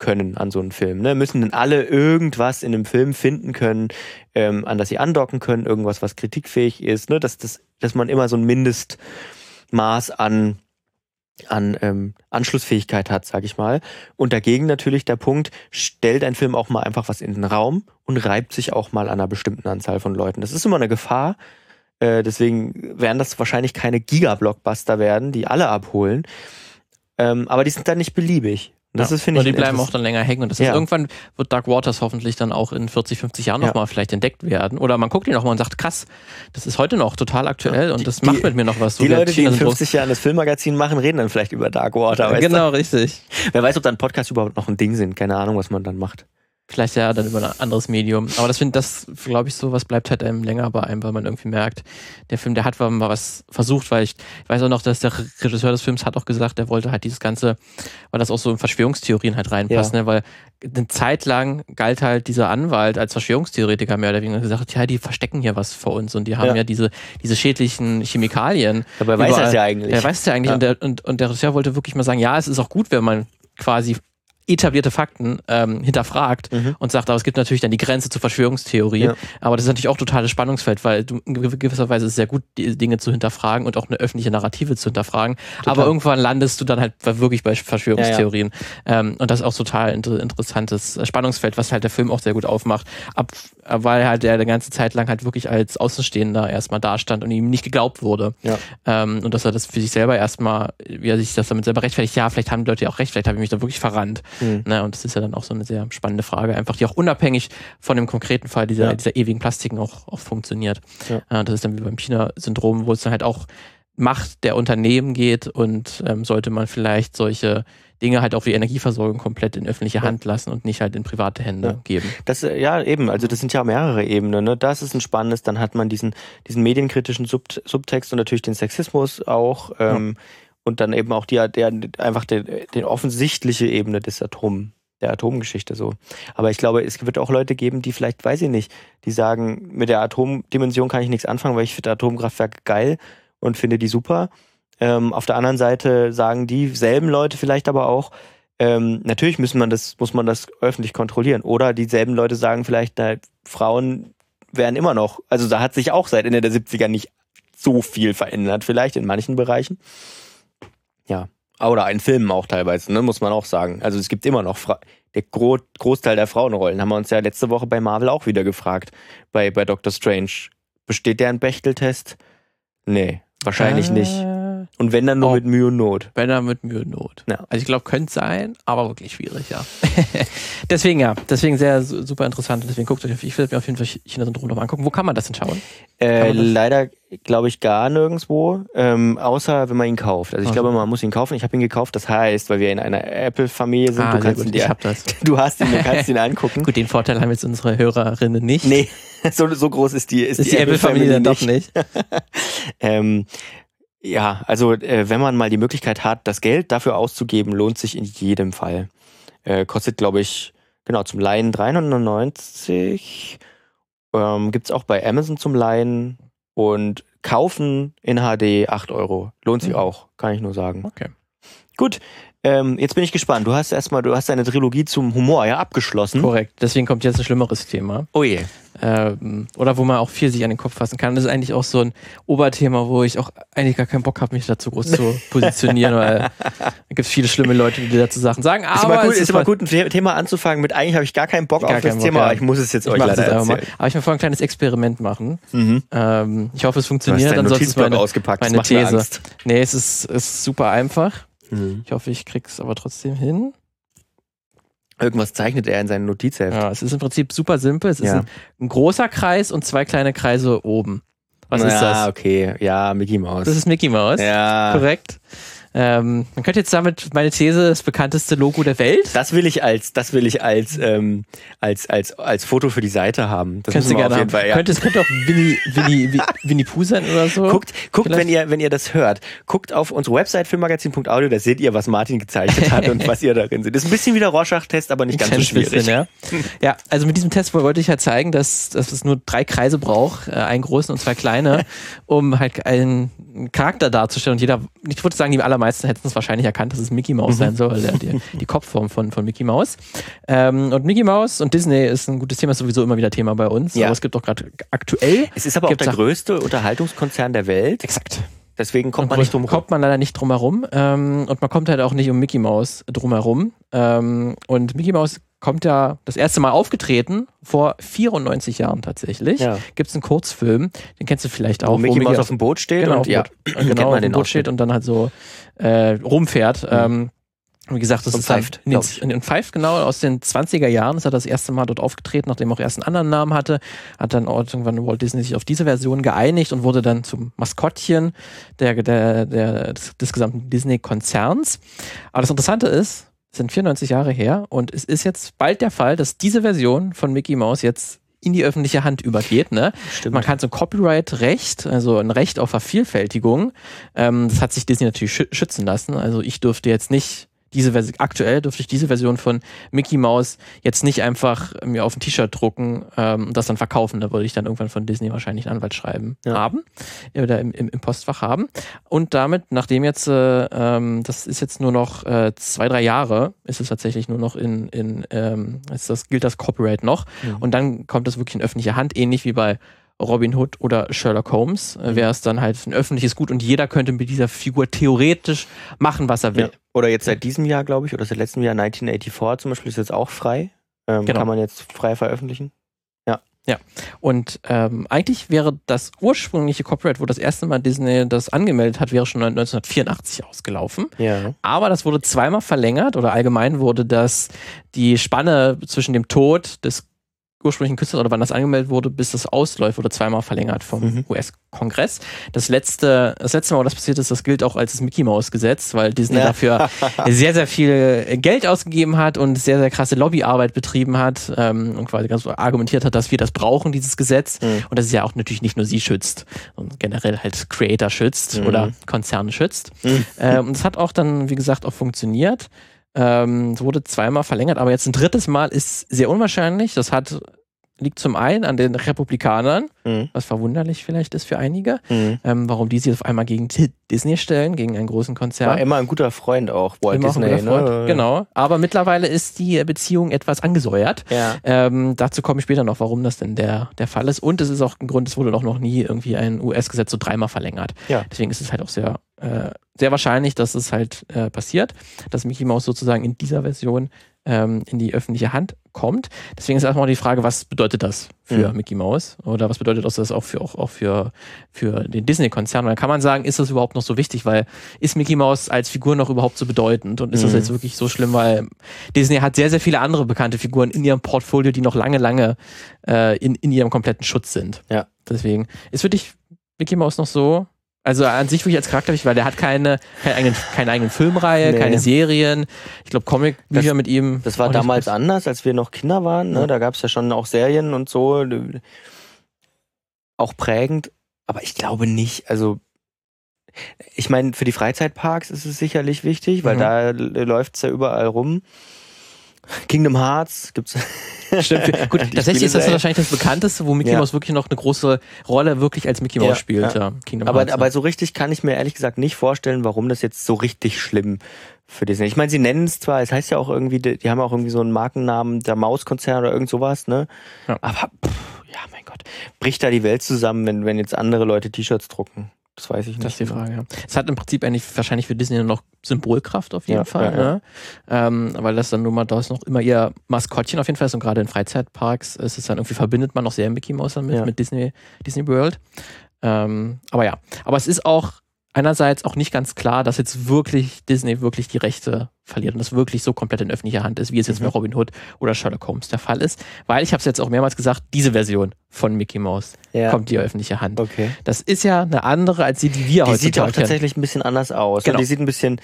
können an so einem Film. Ne? Müssen denn alle irgendwas in einem Film finden können, ähm, an das sie andocken können, irgendwas, was kritikfähig ist, ne? dass, das, dass man immer so ein Mindestmaß an an ähm, Anschlussfähigkeit hat, sag ich mal. Und dagegen natürlich der Punkt, stellt ein Film auch mal einfach was in den Raum und reibt sich auch mal an einer bestimmten Anzahl von Leuten. Das ist immer eine Gefahr. Äh, deswegen werden das wahrscheinlich keine Giga-Blockbuster werden, die alle abholen. Ähm, aber die sind dann nicht beliebig. Das ja. ist, finde ich. Und die bleiben auch dann länger hängen. Und das ja. ist irgendwann wird Dark Waters hoffentlich dann auch in 40, 50 Jahren ja. nochmal vielleicht entdeckt werden. Oder man guckt ihn nochmal und sagt, krass, das ist heute noch total aktuell ja. und das die, macht mit mir noch was. So die Leute, die in 50 Jahren das Filmmagazin machen, reden dann vielleicht über Dark Water. genau, du? richtig. Wer weiß, ob dann Podcasts überhaupt noch ein Ding sind. Keine Ahnung, was man dann macht. Vielleicht ja dann über ein anderes Medium. Aber das finde das, glaube ich, so was bleibt halt einem länger bei einem, weil man irgendwie merkt, der Film, der hat mal was versucht, weil ich, ich weiß auch noch, dass der Regisseur des Films hat auch gesagt, der wollte halt dieses Ganze, weil das auch so in Verschwörungstheorien halt reinpasst, ja. ne? weil eine Zeit lang galt halt dieser Anwalt als Verschwörungstheoretiker mehr oder weniger gesagt, ja, die verstecken hier was vor uns und die haben ja, ja diese, diese schädlichen Chemikalien. Dabei weiß er es ja eigentlich. Er weiß es ja eigentlich. Und, der, und, und der Regisseur wollte wirklich mal sagen, ja, es ist auch gut, wenn man quasi etablierte Fakten ähm, hinterfragt mhm. und sagt, aber es gibt natürlich dann die Grenze zur Verschwörungstheorie. Ja. Aber das ist natürlich auch totales Spannungsfeld, weil du in gewisser Weise ist es sehr gut, die Dinge zu hinterfragen und auch eine öffentliche Narrative zu hinterfragen. Total. Aber irgendwann landest du dann halt wirklich bei Verschwörungstheorien. Ja, ja. Ähm, und das ist auch total inter interessantes Spannungsfeld, was halt der Film auch sehr gut aufmacht. Ab, weil halt der eine ganze Zeit lang halt wirklich als Außenstehender erstmal dastand und ihm nicht geglaubt wurde. Ähm, und dass er das für sich selber erstmal, wie er sich das damit selber rechtfertigt, ja, vielleicht haben die Leute ja auch recht, vielleicht habe ich mich da wirklich verrannt. Mhm. Ne, und das ist ja dann auch so eine sehr spannende Frage, einfach die auch unabhängig von dem konkreten Fall dieser, ja. dieser ewigen Plastiken auch, auch funktioniert. Ja. Äh, das ist dann wie beim China-Syndrom, wo es dann halt auch Macht der Unternehmen geht und ähm, sollte man vielleicht solche Dinge halt auch wie Energieversorgung komplett in öffentliche Hand lassen und nicht halt in private Hände ja. geben. Das, äh, ja, eben, also das sind ja mehrere Ebenen. Ne? Das ist ein spannendes, dann hat man diesen, diesen medienkritischen Sub Subtext und natürlich den Sexismus auch. Ähm, ja und dann eben auch die, der, einfach die, die offensichtliche Ebene des Atom, der Atomgeschichte so. Aber ich glaube, es wird auch Leute geben, die vielleicht, weiß ich nicht, die sagen, mit der Atomdimension kann ich nichts anfangen, weil ich finde Atomkraftwerke geil und finde die super. Ähm, auf der anderen Seite sagen dieselben Leute vielleicht aber auch, ähm, natürlich müssen man das, muss man das öffentlich kontrollieren. Oder dieselben Leute sagen vielleicht, na, Frauen werden immer noch, also da hat sich auch seit Ende der 70er nicht so viel verändert, vielleicht in manchen Bereichen. Ja. Oder in Filmen auch teilweise, ne, muss man auch sagen. Also es gibt immer noch Fra der Gro Großteil der Frauenrollen. Haben wir uns ja letzte Woche bei Marvel auch wieder gefragt. Bei, bei Doctor Strange. Besteht der ein Bechteltest? Nee, wahrscheinlich äh, nicht. Und wenn dann nur Oh. mit Mühe und Not. Wenn er mit Mühe und Not. Ja. Also ich glaube, könnte sein, aber wirklich schwierig, ja. <laughs> deswegen ja, deswegen sehr su- super interessant. Deswegen guckt euch, ich will mir auf jeden Fall China-Syndrom nochmal angucken. Wo kann man das denn schauen? Äh, das- leider glaube ich gar nirgendwo, ähm, außer wenn man ihn kauft. Also ich Ach glaube, man muss ihn kaufen. Ich habe ihn gekauft. Das heißt, weil wir in einer Apple-Familie sind, Ah, du kannst ihn Ich dir, hab das. <laughs> du hast ihn, du kannst ihn angucken. <laughs> Gut, den Vorteil haben jetzt unsere Hörerinnen nicht. Nee, so, so groß ist die, ist, ist die Apple-Familie dann doch nicht. Ähm, ja, also äh, wenn man mal die Möglichkeit hat, das Geld dafür auszugeben, lohnt sich in jedem Fall. Äh, kostet, glaube ich, genau, zum Leihen 399. Ähm, Gibt es auch bei Amazon zum Leihen. Und kaufen in HD 8 Euro. Lohnt sich Mhm. auch, kann ich nur sagen. Okay. Gut, ähm, jetzt bin ich gespannt. Du hast erstmal, du hast deine Trilogie zum Humor ja abgeschlossen. Korrekt. Deswegen kommt jetzt ein schlimmeres Thema. Oh je. Ähm, oder wo man auch viel sich an den Kopf fassen kann. Das ist eigentlich auch so ein Oberthema, wo ich auch eigentlich gar keinen Bock habe, mich dazu groß zu <laughs> positionieren, weil da gibt es viele schlimme Leute, die dazu Sachen sagen. Ist Aber immer gut, es ist immer gut, ein The- Thema anzufangen mit eigentlich habe ich gar keinen Bock Gar auf das Bock, Thema, ja. aber ich muss es jetzt Ich euch leider einfach mal. erzählen. Aber ich will vorher ein kleines Experiment machen. Mhm. Ähm, ich hoffe, es Du hast funktioniert. deinen Ansonsten ist meine, ausgepackt, meine These. Nee, es ist, es ist super einfach. Mhm. Ich hoffe, ich krieg's aber trotzdem hin. Irgendwas zeichnet er in seinen Notizheft. Ja, es ist im Prinzip super simpel. Es ist Ja. ein, ein großer Kreis und zwei kleine Kreise oben. Was ist ja, das? okay. Ja, Mickey Mouse. Das ist Mickey Mouse. ja. Korrekt. Ähm, man könnte jetzt damit meine These, das bekannteste Logo der Welt. Das will ich als, das will ich als, ähm, als, als, als Foto für die Seite haben. Das Kannst du gerne auf haben. jeden Fall, ja. Könnte, es könnte auch Winnie, Winnie, Wi- Winnie Pooh sein oder so. Guckt, guckt Vielleicht- wenn ihr, wenn ihr das hört, guckt auf unsere Website filmmagazin.audio, da seht ihr, was Martin gezeichnet hat und <laughs> was ihr darin seht. Das ist ein bisschen wie der Rorschach-Test, aber nicht ganz so schwierig. bisschen, ja. ja, also mit diesem Test wollte ich halt zeigen, dass, dass es nur drei Kreise braucht, äh, einen großen und zwei kleine, <laughs> um halt einen Charakter darzustellen. Und jeder, ich würde sagen, die allermeisten hätten es wahrscheinlich erkannt, dass es Mickey Mouse sein soll, der, die, die Kopfform von, von Mickey Mouse. Ähm, und Mickey Mouse und Disney ist ein gutes Thema, ist sowieso immer wieder Thema bei uns. Ja. Aber es gibt auch gerade aktuell. Es ist aber auch der auch- größte Unterhaltungskonzern der Welt. Exakt. Deswegen kommt man nicht drum rum. Kommt man leider nicht drum herum. Ähm, und man kommt halt auch nicht um Mickey Mouse drum herum. Ähm, und Mickey Mouse kommt ja das erste Mal aufgetreten, vor 94 Jahren tatsächlich. Ja. Gibt es einen Kurzfilm, den kennst du vielleicht auch. Wo Mickey Mouse auf dem Boot steht genau, und ja, Boot, <clears throat> kennt genau, auf dem Boot steht und dann halt so äh, rumfährt. Ähm, wie gesagt, das Und ist dann pfeift, in ich. in Pfeift, genau, aus den 20er Jahren ist er das erste Mal dort aufgetreten, nachdem er auch erst einen anderen Namen hatte. Hat dann irgendwann Walt Disney sich auf diese Version geeinigt und wurde dann zum Maskottchen der, der, der, des, des gesamten Disney-Konzerns. Aber das Interessante ist, es sind 94 Jahre her und es ist jetzt bald der Fall, dass diese Version von Mickey Mouse jetzt in die öffentliche Hand übergeht. Ne? Stimmt. Man kann so ein Copyright-Recht, also ein Recht auf Vervielfältigung, ähm, das hat sich Disney natürlich schü schützen lassen. Also ich dürfte jetzt nicht diese Version, aktuell dürfte ich diese Version von Mickey Mouse jetzt nicht einfach mir auf ein T-Shirt drucken ähm, und das dann verkaufen. Da würde ich dann irgendwann von Disney wahrscheinlich ein Anwaltsschreiben Ja. haben oder im, im, im Postfach haben. Und damit, nachdem jetzt, äh, ähm, das ist jetzt nur noch äh, zwei, drei Jahre, ist es tatsächlich nur noch in, in ähm, ist das, gilt das Copyright noch. Mhm. Und dann kommt das wirklich in öffentliche Hand, ähnlich wie bei Robin Hood oder Sherlock Holmes, äh, wäre es dann halt ein öffentliches Gut und jeder könnte mit dieser Figur theoretisch machen, was er will. Ja. Oder jetzt seit diesem Jahr, glaube ich, oder seit letztem Jahr 1984 zum Beispiel ist jetzt auch frei. Ähm, Genau. Kann man jetzt frei veröffentlichen. Und ähm, eigentlich wäre das ursprüngliche Copyright, wo das erste Mal Disney das angemeldet hat, wäre schon 1984 ausgelaufen. Ja. Aber das wurde zweimal verlängert oder allgemein wurde das die Spanne zwischen dem Tod des ursprünglichen Künstlers oder wann das angemeldet wurde, bis das ausläuft, wurde zweimal verlängert vom Mhm. US-Kongress. Das letzte, das letzte Mal, wo das passiert ist, das gilt auch als das Mickey Mouse Gesetz, weil Disney Ja. dafür <laughs> sehr, sehr viel Geld ausgegeben hat und sehr, sehr krasse Lobbyarbeit betrieben hat ähm, und quasi ganz argumentiert hat, dass wir das brauchen, dieses Gesetz. Mhm. Und das ist ja auch natürlich nicht nur sie schützt, sondern generell halt Creator schützt Mhm. oder Konzerne schützt. Ähm, und es hat auch dann, wie gesagt, auch funktioniert. Ähm, es wurde zweimal verlängert, aber jetzt ein drittes Mal ist sehr unwahrscheinlich. Das hat liegt zum einen an den Republikanern, Mhm. was verwunderlich vielleicht ist für einige, Mhm. ähm, warum die sich auf einmal gegen Di- Disney stellen, gegen einen großen Konzern. War immer ein guter Freund auch, Walt Immer auch ein Disney. guter Freund. Ne? Genau. Aber mittlerweile ist die Beziehung etwas angesäuert. Ja. Ähm, dazu komme ich später noch, warum das denn der, der Fall ist. Und es ist auch ein Grund, es wurde doch noch nie irgendwie ein US-Gesetz so dreimal verlängert. Ja. Deswegen ist es halt auch sehr, äh, sehr wahrscheinlich, dass es halt äh, passiert, dass Mickey Mouse sozusagen in dieser Version ähm, in die öffentliche Hand kommt. Deswegen ist erstmal die Frage, was bedeutet das für mhm. Mickey Mouse? Oder was bedeutet das auch für, auch, auch für, für den Disney-Konzern? Und dann kann man sagen, ist das überhaupt noch so wichtig? Weil ist Mickey Mouse als Figur noch überhaupt so bedeutend? Und ist mhm. das jetzt wirklich so schlimm? Weil Disney hat sehr, sehr viele andere bekannte Figuren in ihrem Portfolio, die noch lange, lange äh, in, in ihrem kompletten Schutz sind. Ja. Deswegen ist für dich Mickey Mouse noch so also an sich wirklich als Charakter, weil der hat keine, keine, eigenen, keine eigenen Filmreihe, nee. keine Serien. Ich glaube, Comicbücher mit ihm. Das war damals anders, als wir noch Kinder waren. Ne? Ja. Da gab es ja schon auch Serien und so. Auch prägend. Aber ich glaube nicht, also ich meine, für die Freizeitparks ist es sicherlich wichtig, weil mhm. da läuft es ja überall rum. Kingdom Hearts gibt's. <laughs> Stimmt. Gut, <laughs> tatsächlich ist das wahrscheinlich das bekannteste, wo Mickey ja. Mouse wirklich noch eine große Rolle wirklich als Mickey Mouse ja, spielt. Ja. Kingdom aber, Hearts, aber so richtig kann ich mir ehrlich gesagt nicht vorstellen, warum das jetzt so richtig schlimm für Disney. Ich meine, sie nennen es zwar, es heißt ja auch irgendwie, die, die haben auch irgendwie so einen Markennamen, der Mauskonzern oder irgend sowas, ne? Aber pff, ja, mein Gott, bricht da die Welt zusammen, wenn, wenn jetzt andere Leute T-Shirts drucken? Das weiß ich nicht. Das ist die Frage, ja. Es hat im Prinzip eigentlich wahrscheinlich für Disney noch Symbolkraft auf jeden ja, Fall, ja, ne? Ähm, weil das dann nun mal, da ist noch immer ihr Maskottchen auf jeden Fall ist und gerade in Freizeitparks ist es dann irgendwie verbindet man noch sehr Mickey Mouse damit, mit Disney, Disney World. Ähm, aber ja, aber es ist auch einerseits auch nicht ganz klar, dass jetzt wirklich Disney wirklich die Rechte verliert und das wirklich so komplett in öffentlicher Hand ist, wie es jetzt mhm. bei Robin Hood oder Sherlock Holmes der Fall ist. Weil ich habe es jetzt auch mehrmals gesagt, diese Version von Mickey Mouse ja. kommt die öffentliche Hand. Okay. Das ist ja eine andere als die, die wir die heutzutage sieht auch tatsächlich ein bisschen anders aus. Genau. Die sieht ein bisschen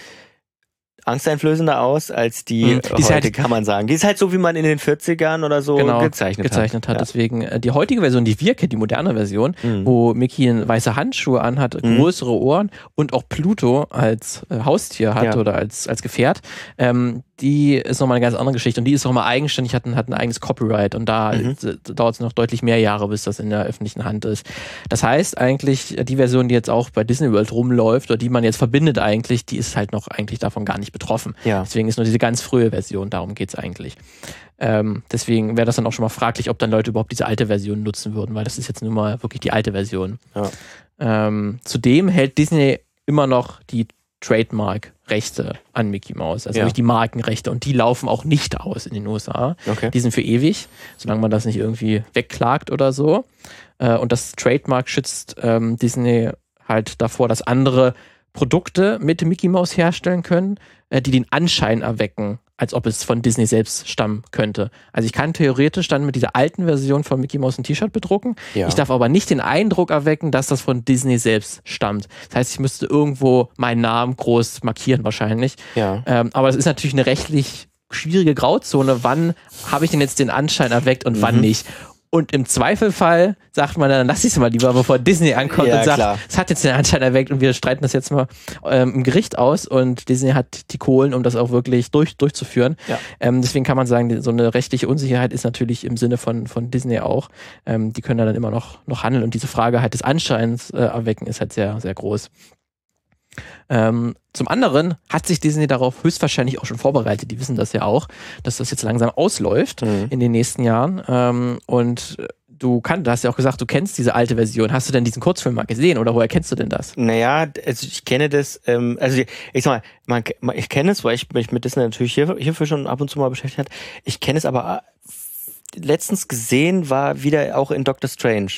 angsteinflößender aus als die, mhm. die heute, halt, kann man sagen. Die ist halt so, wie man in den 40ern oder so genau, gezeichnet, gezeichnet hat. hat. Ja. Deswegen äh, die heutige Version, die wir kennen, die moderne Version, mhm. wo Mickey weiße Handschuhe anhat, mhm. größere Ohren und auch Pluto als äh, Haustier hat ja. oder als, als Gefährt, ähm, die ist nochmal eine ganz andere Geschichte und die ist nochmal eigenständig, hat ein, hat ein eigenes Copyright und da mhm. dauert es noch deutlich mehr Jahre, bis das in der öffentlichen Hand ist. Das heißt eigentlich, die Version, die jetzt auch bei Disney World rumläuft oder die man jetzt verbindet eigentlich, die ist halt noch eigentlich davon gar nicht betroffen. Ja. Deswegen ist nur diese ganz frühe Version, darum geht's eigentlich. Ähm, deswegen wäre das dann auch schon mal fraglich, ob dann Leute überhaupt diese alte Version nutzen würden, weil das ist jetzt nun mal wirklich die alte Version. Ja. Ähm, zudem hält Disney immer noch die Trademark-Rechte an Mickey Mouse, also ja. die Markenrechte und die laufen auch nicht aus in den USA. Okay. Die sind für ewig, solange man das nicht irgendwie wegklagt oder so. Äh, und das Trademark schützt ähm, Disney halt davor, dass andere Produkte mit Mickey Mouse herstellen können, äh, die den Anschein erwecken, als ob es von Disney selbst stammen könnte. Also ich kann theoretisch dann mit dieser alten Version von Mickey Mouse ein T-Shirt bedrucken. Ja. Ich darf aber nicht den Eindruck erwecken, dass das von Disney selbst stammt. Das heißt, ich müsste irgendwo meinen Namen groß markieren wahrscheinlich. Ja. Ähm, aber es ist natürlich eine rechtlich schwierige Grauzone. Wann habe ich denn jetzt den Anschein erweckt und mhm. wann nicht? Und im Zweifelfall sagt man dann, lass ich es mal lieber, bevor Disney ankommt ja, und sagt, es hat jetzt den Anschein erweckt und wir streiten das jetzt mal ähm, im Gericht aus und Disney hat die Kohlen, um das auch wirklich durch, durchzuführen. Ja. Ähm, deswegen kann man sagen, so eine rechtliche Unsicherheit ist natürlich im Sinne von, von Disney auch. Ähm, die können dann immer noch, noch handeln und diese Frage halt des Anscheins äh, erwecken ist halt sehr, sehr groß. Ähm, zum anderen hat sich Disney darauf höchstwahrscheinlich auch schon vorbereitet. Die wissen das ja auch, dass das jetzt langsam ausläuft mhm. in den nächsten Jahren. Ähm, und du kannst, du hast ja auch gesagt, du kennst diese alte Version. Hast du denn diesen Kurzfilm mal gesehen oder woher kennst du denn das? Naja, also ich kenne das, ähm, also ich sag mal, man, ich kenne es, weil ich mich mit Disney natürlich hier, hierfür schon ab und zu mal beschäftigt hat. Ich kenne es aber äh, letztens gesehen, war wieder auch in Doctor Strange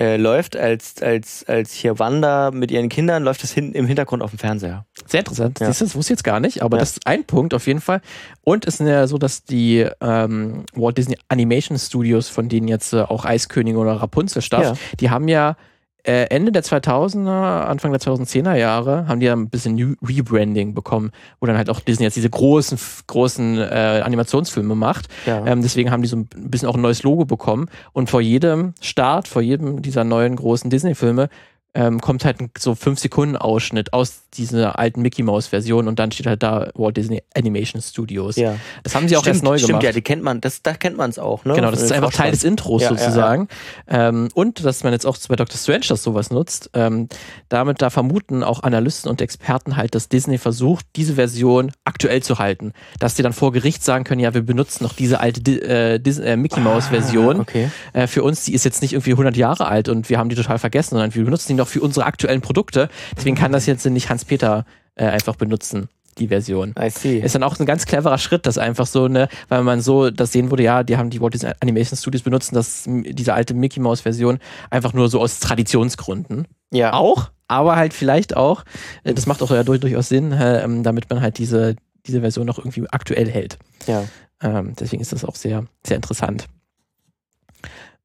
äh, läuft, als, als, als hier Wanda mit ihren Kindern, läuft das hin, im Hintergrund auf dem Fernseher. Sehr interessant. Ja. Siehst du, das wusste ich jetzt gar nicht, aber ja. das ist ein Punkt auf jeden Fall. Und es ist ja so, dass die ähm, Walt Disney Animation Studios, von denen jetzt äh, auch Eiskönige oder Rapunzel stammt, ja. die haben ja Ende der 2000er, Anfang der 2010er Jahre haben die ja ein bisschen New Rebranding bekommen, wo dann halt auch Disney jetzt diese großen, großen äh, Animationsfilme macht. Ja. Ähm, deswegen haben die so ein bisschen auch ein neues Logo bekommen. Und vor jedem Start, vor jedem dieser neuen großen Disney-Filme ähm, kommt halt ein so 5 Sekunden Ausschnitt aus dieser alten Mickey Mouse Version und dann steht halt da Walt Disney Animation Studios. Ja. Das haben sie auch stimmt, erst neu stimmt, gemacht. ja, die kennt man, das, da kennt man es auch, ne? Genau, das ist einfach Teil des Intros ja, sozusagen. Ja, ja. Ähm, und dass man jetzt auch bei Dr. Strange das sowas nutzt, ähm, damit da vermuten auch Analysten und Experten halt, dass Disney versucht, diese Version aktuell zu halten. Dass die dann vor Gericht sagen können, ja, wir benutzen noch diese alte äh, Disney, äh, Mickey Mouse Version. Ah, okay. Äh, für uns, die ist jetzt nicht irgendwie 100 Jahre alt und wir haben die total vergessen, sondern wir benutzen die noch für unsere aktuellen Produkte. Deswegen kann das jetzt nicht Hans-Peter äh, einfach benutzen. die Version. I see. Ist dann auch ein ganz cleverer Schritt, das einfach so, ne, weil man so das sehen würde, ja, die haben die Walt Disney Animation Studios benutzen das, diese alte Mickey Mouse Version einfach nur so aus Traditionsgründen. Ja. Auch, aber halt vielleicht auch, äh, das macht auch ja durch, durchaus Sinn, äh, ähm, damit man halt diese, diese Version noch irgendwie aktuell hält. Ja. Ähm, deswegen ist das auch sehr, sehr interessant.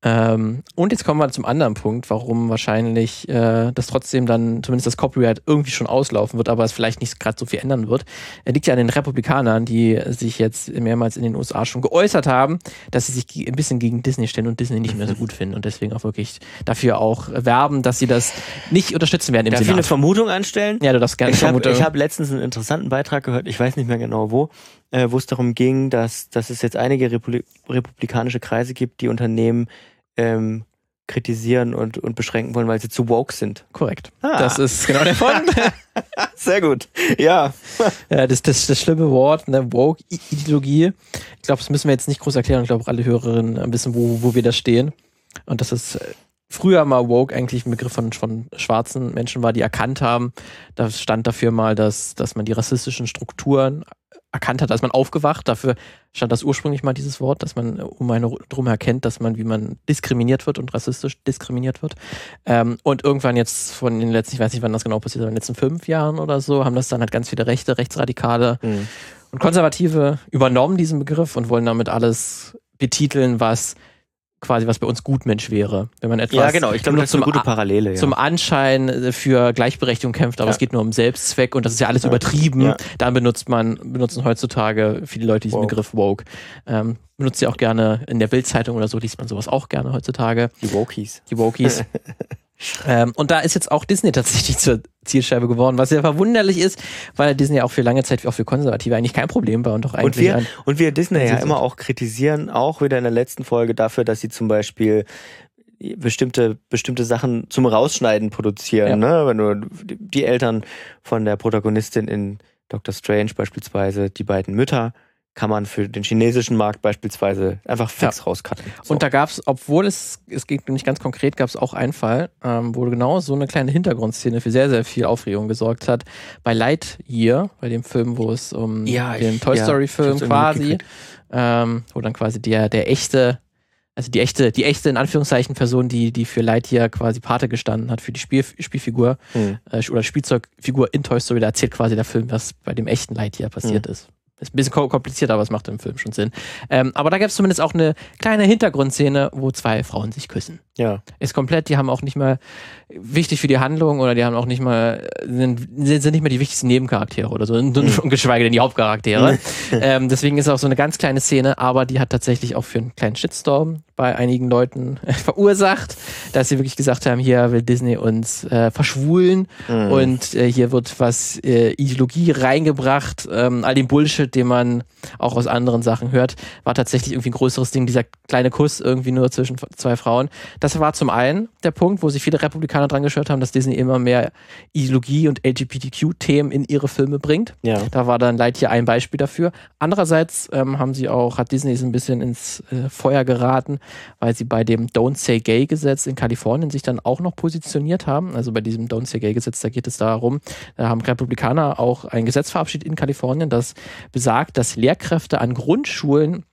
Ähm, und jetzt kommen wir zum anderen Punkt, warum wahrscheinlich äh, das trotzdem dann zumindest das Copyright irgendwie schon auslaufen wird, aber es vielleicht nicht gerade so viel ändern wird. Er liegt ja an den Republikanern, die sich jetzt mehrmals in den USA schon geäußert haben, dass sie sich ein bisschen gegen Disney stellen und Disney nicht mehr so gut finden und deswegen auch wirklich dafür auch werben, dass sie das nicht unterstützen werden im Darf ich Senat. eine Vermutung anstellen? Ja, du darfst gerne Ich habe Vermutung- hab letztens einen interessanten Beitrag gehört, ich weiß nicht mehr genau wo, äh, wo es darum ging, dass, dass es jetzt einige Repuli republikanische Kreise gibt, die Unternehmen ähm, kritisieren und, und beschränken wollen, weil sie zu woke sind. Korrekt. Ah. Das ist genau der Punkt. <laughs> Sehr gut. Ja. <laughs> Ja, das, das, das schlimme Wort, ne, Woke-Ideologie. Ich glaube, das müssen wir jetzt nicht groß erklären. Ich glaube, alle Hörerinnen wissen, wo, wo wir da stehen. Und das ist äh, früher mal Woke eigentlich ein Begriff von, von schwarzen Menschen war, die erkannt haben. Da stand dafür mal, dass, dass man die rassistischen Strukturen erkannt hat, als man aufgewacht. Dafür stand das ursprünglich mal dieses Wort, dass man äh, um einen drum erkennt, dass man, wie man diskriminiert wird und rassistisch diskriminiert wird. Ähm, und irgendwann jetzt von den letzten, ich weiß nicht, wann das genau passiert, aber in den letzten fünf Jahren oder so, haben das dann halt ganz viele Rechte, Rechtsradikale Mhm. und Konservative übernommen diesen Begriff und wollen damit alles betiteln, was quasi was bei uns Gutmensch wäre. Wenn man etwas Ja, genau. Ich glaube, nur das ist eine zum gute Parallele. Ja. zum Anschein äh, für Gleichberechtigung kämpft, aber Ja. es geht nur um Selbstzweck und das ist ja alles Ja. übertrieben. Dann benutzt man, benutzen heutzutage viele Leute diesen Woke. Begriff Woke. Ähm, benutzt ja auch gerne in der Bildzeitung oder so, liest man sowas auch gerne heutzutage, die Wokies. die Wokies. <laughs> ähm, und da ist jetzt auch Disney tatsächlich <laughs> zur Zielscheibe geworden, was sehr verwunderlich ist, weil Disney auch für lange Zeit, auch für Konservative, eigentlich kein Problem war und doch Und eigentlich wir, ein, und wir Disney ja immer auch kritisieren, auch wieder in der letzten Folge dafür, dass sie zum Beispiel bestimmte, bestimmte Sachen zum Rausschneiden produzieren. Ne? Wenn du die Eltern von der Protagonistin in Doctor Strange beispielsweise, die beiden Mütter, kann man für den chinesischen Markt beispielsweise einfach fix rauscutten. So. Und da gab es, obwohl es, es geht nicht ganz konkret, gab es auch einen Fall, ähm, wo genau so eine kleine Hintergrundszene für sehr, sehr viel Aufregung gesorgt hat. Bei Lightyear, bei dem Film, wo es um Ja, den ich- Toy ja, Story-Film quasi, ähm, wo dann quasi der, der echte, also die echte, die echte in Anführungszeichen Person, die, die für Lightyear quasi Pate gestanden hat, für die Spiel, Spielfigur Hm. äh, oder Spielzeugfigur in Toy Story, da erzählt quasi der Film, was bei dem echten Lightyear passiert ist. Ist ein bisschen ko- kompliziert, aber es macht im Film schon Sinn. Ähm, aber da gab es zumindest auch eine kleine Hintergrundszene, wo zwei Frauen sich küssen. Ja. Ist komplett, die haben auch nicht mal wichtig für die Handlung oder die haben auch nicht mal, sind, sind nicht mal die wichtigsten Nebencharaktere oder so, <laughs> und, und geschweige denn die Hauptcharaktere. ähm, deswegen ist auch so eine ganz kleine Szene, aber die hat tatsächlich auch für einen kleinen Shitstorm bei einigen Leuten <laughs> verursacht, dass sie wirklich gesagt haben, hier will Disney uns äh, verschwulen Mhm. und äh, hier wird was äh, Ideologie reingebracht. Ähm, all den Bullshit, den man auch aus anderen Sachen hört, war tatsächlich irgendwie ein größeres Ding, dieser kleine Kuss irgendwie nur zwischen zwei Frauen. Das war zum einen der Punkt, wo sich viele Republikaner dran gestört haben, dass Disney immer mehr Ideologie und LGBTQ-Themen in ihre Filme bringt. Ja. Da war dann Lightyear ein Beispiel dafür. Andererseits ähm, haben sie auch, hat Disney so ein bisschen ins äh, Feuer geraten, weil sie bei dem Don't Say Gay Gesetz in Kalifornien sich dann auch noch positioniert haben. Also bei diesem Don't Say Gay Gesetz, da geht es darum, da haben Republikaner auch ein Gesetz verabschiedet in Kalifornien, das besagt, dass Lehrkräfte an Grundschulen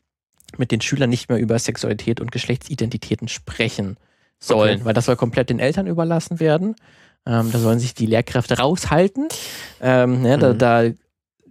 mit den Schülern nicht mehr über Sexualität und Geschlechtsidentitäten sprechen sollen, Okay. weil das soll komplett den Eltern überlassen werden. Ähm, da sollen sich die Lehrkräfte raushalten. Ähm, ne, da, Mhm. da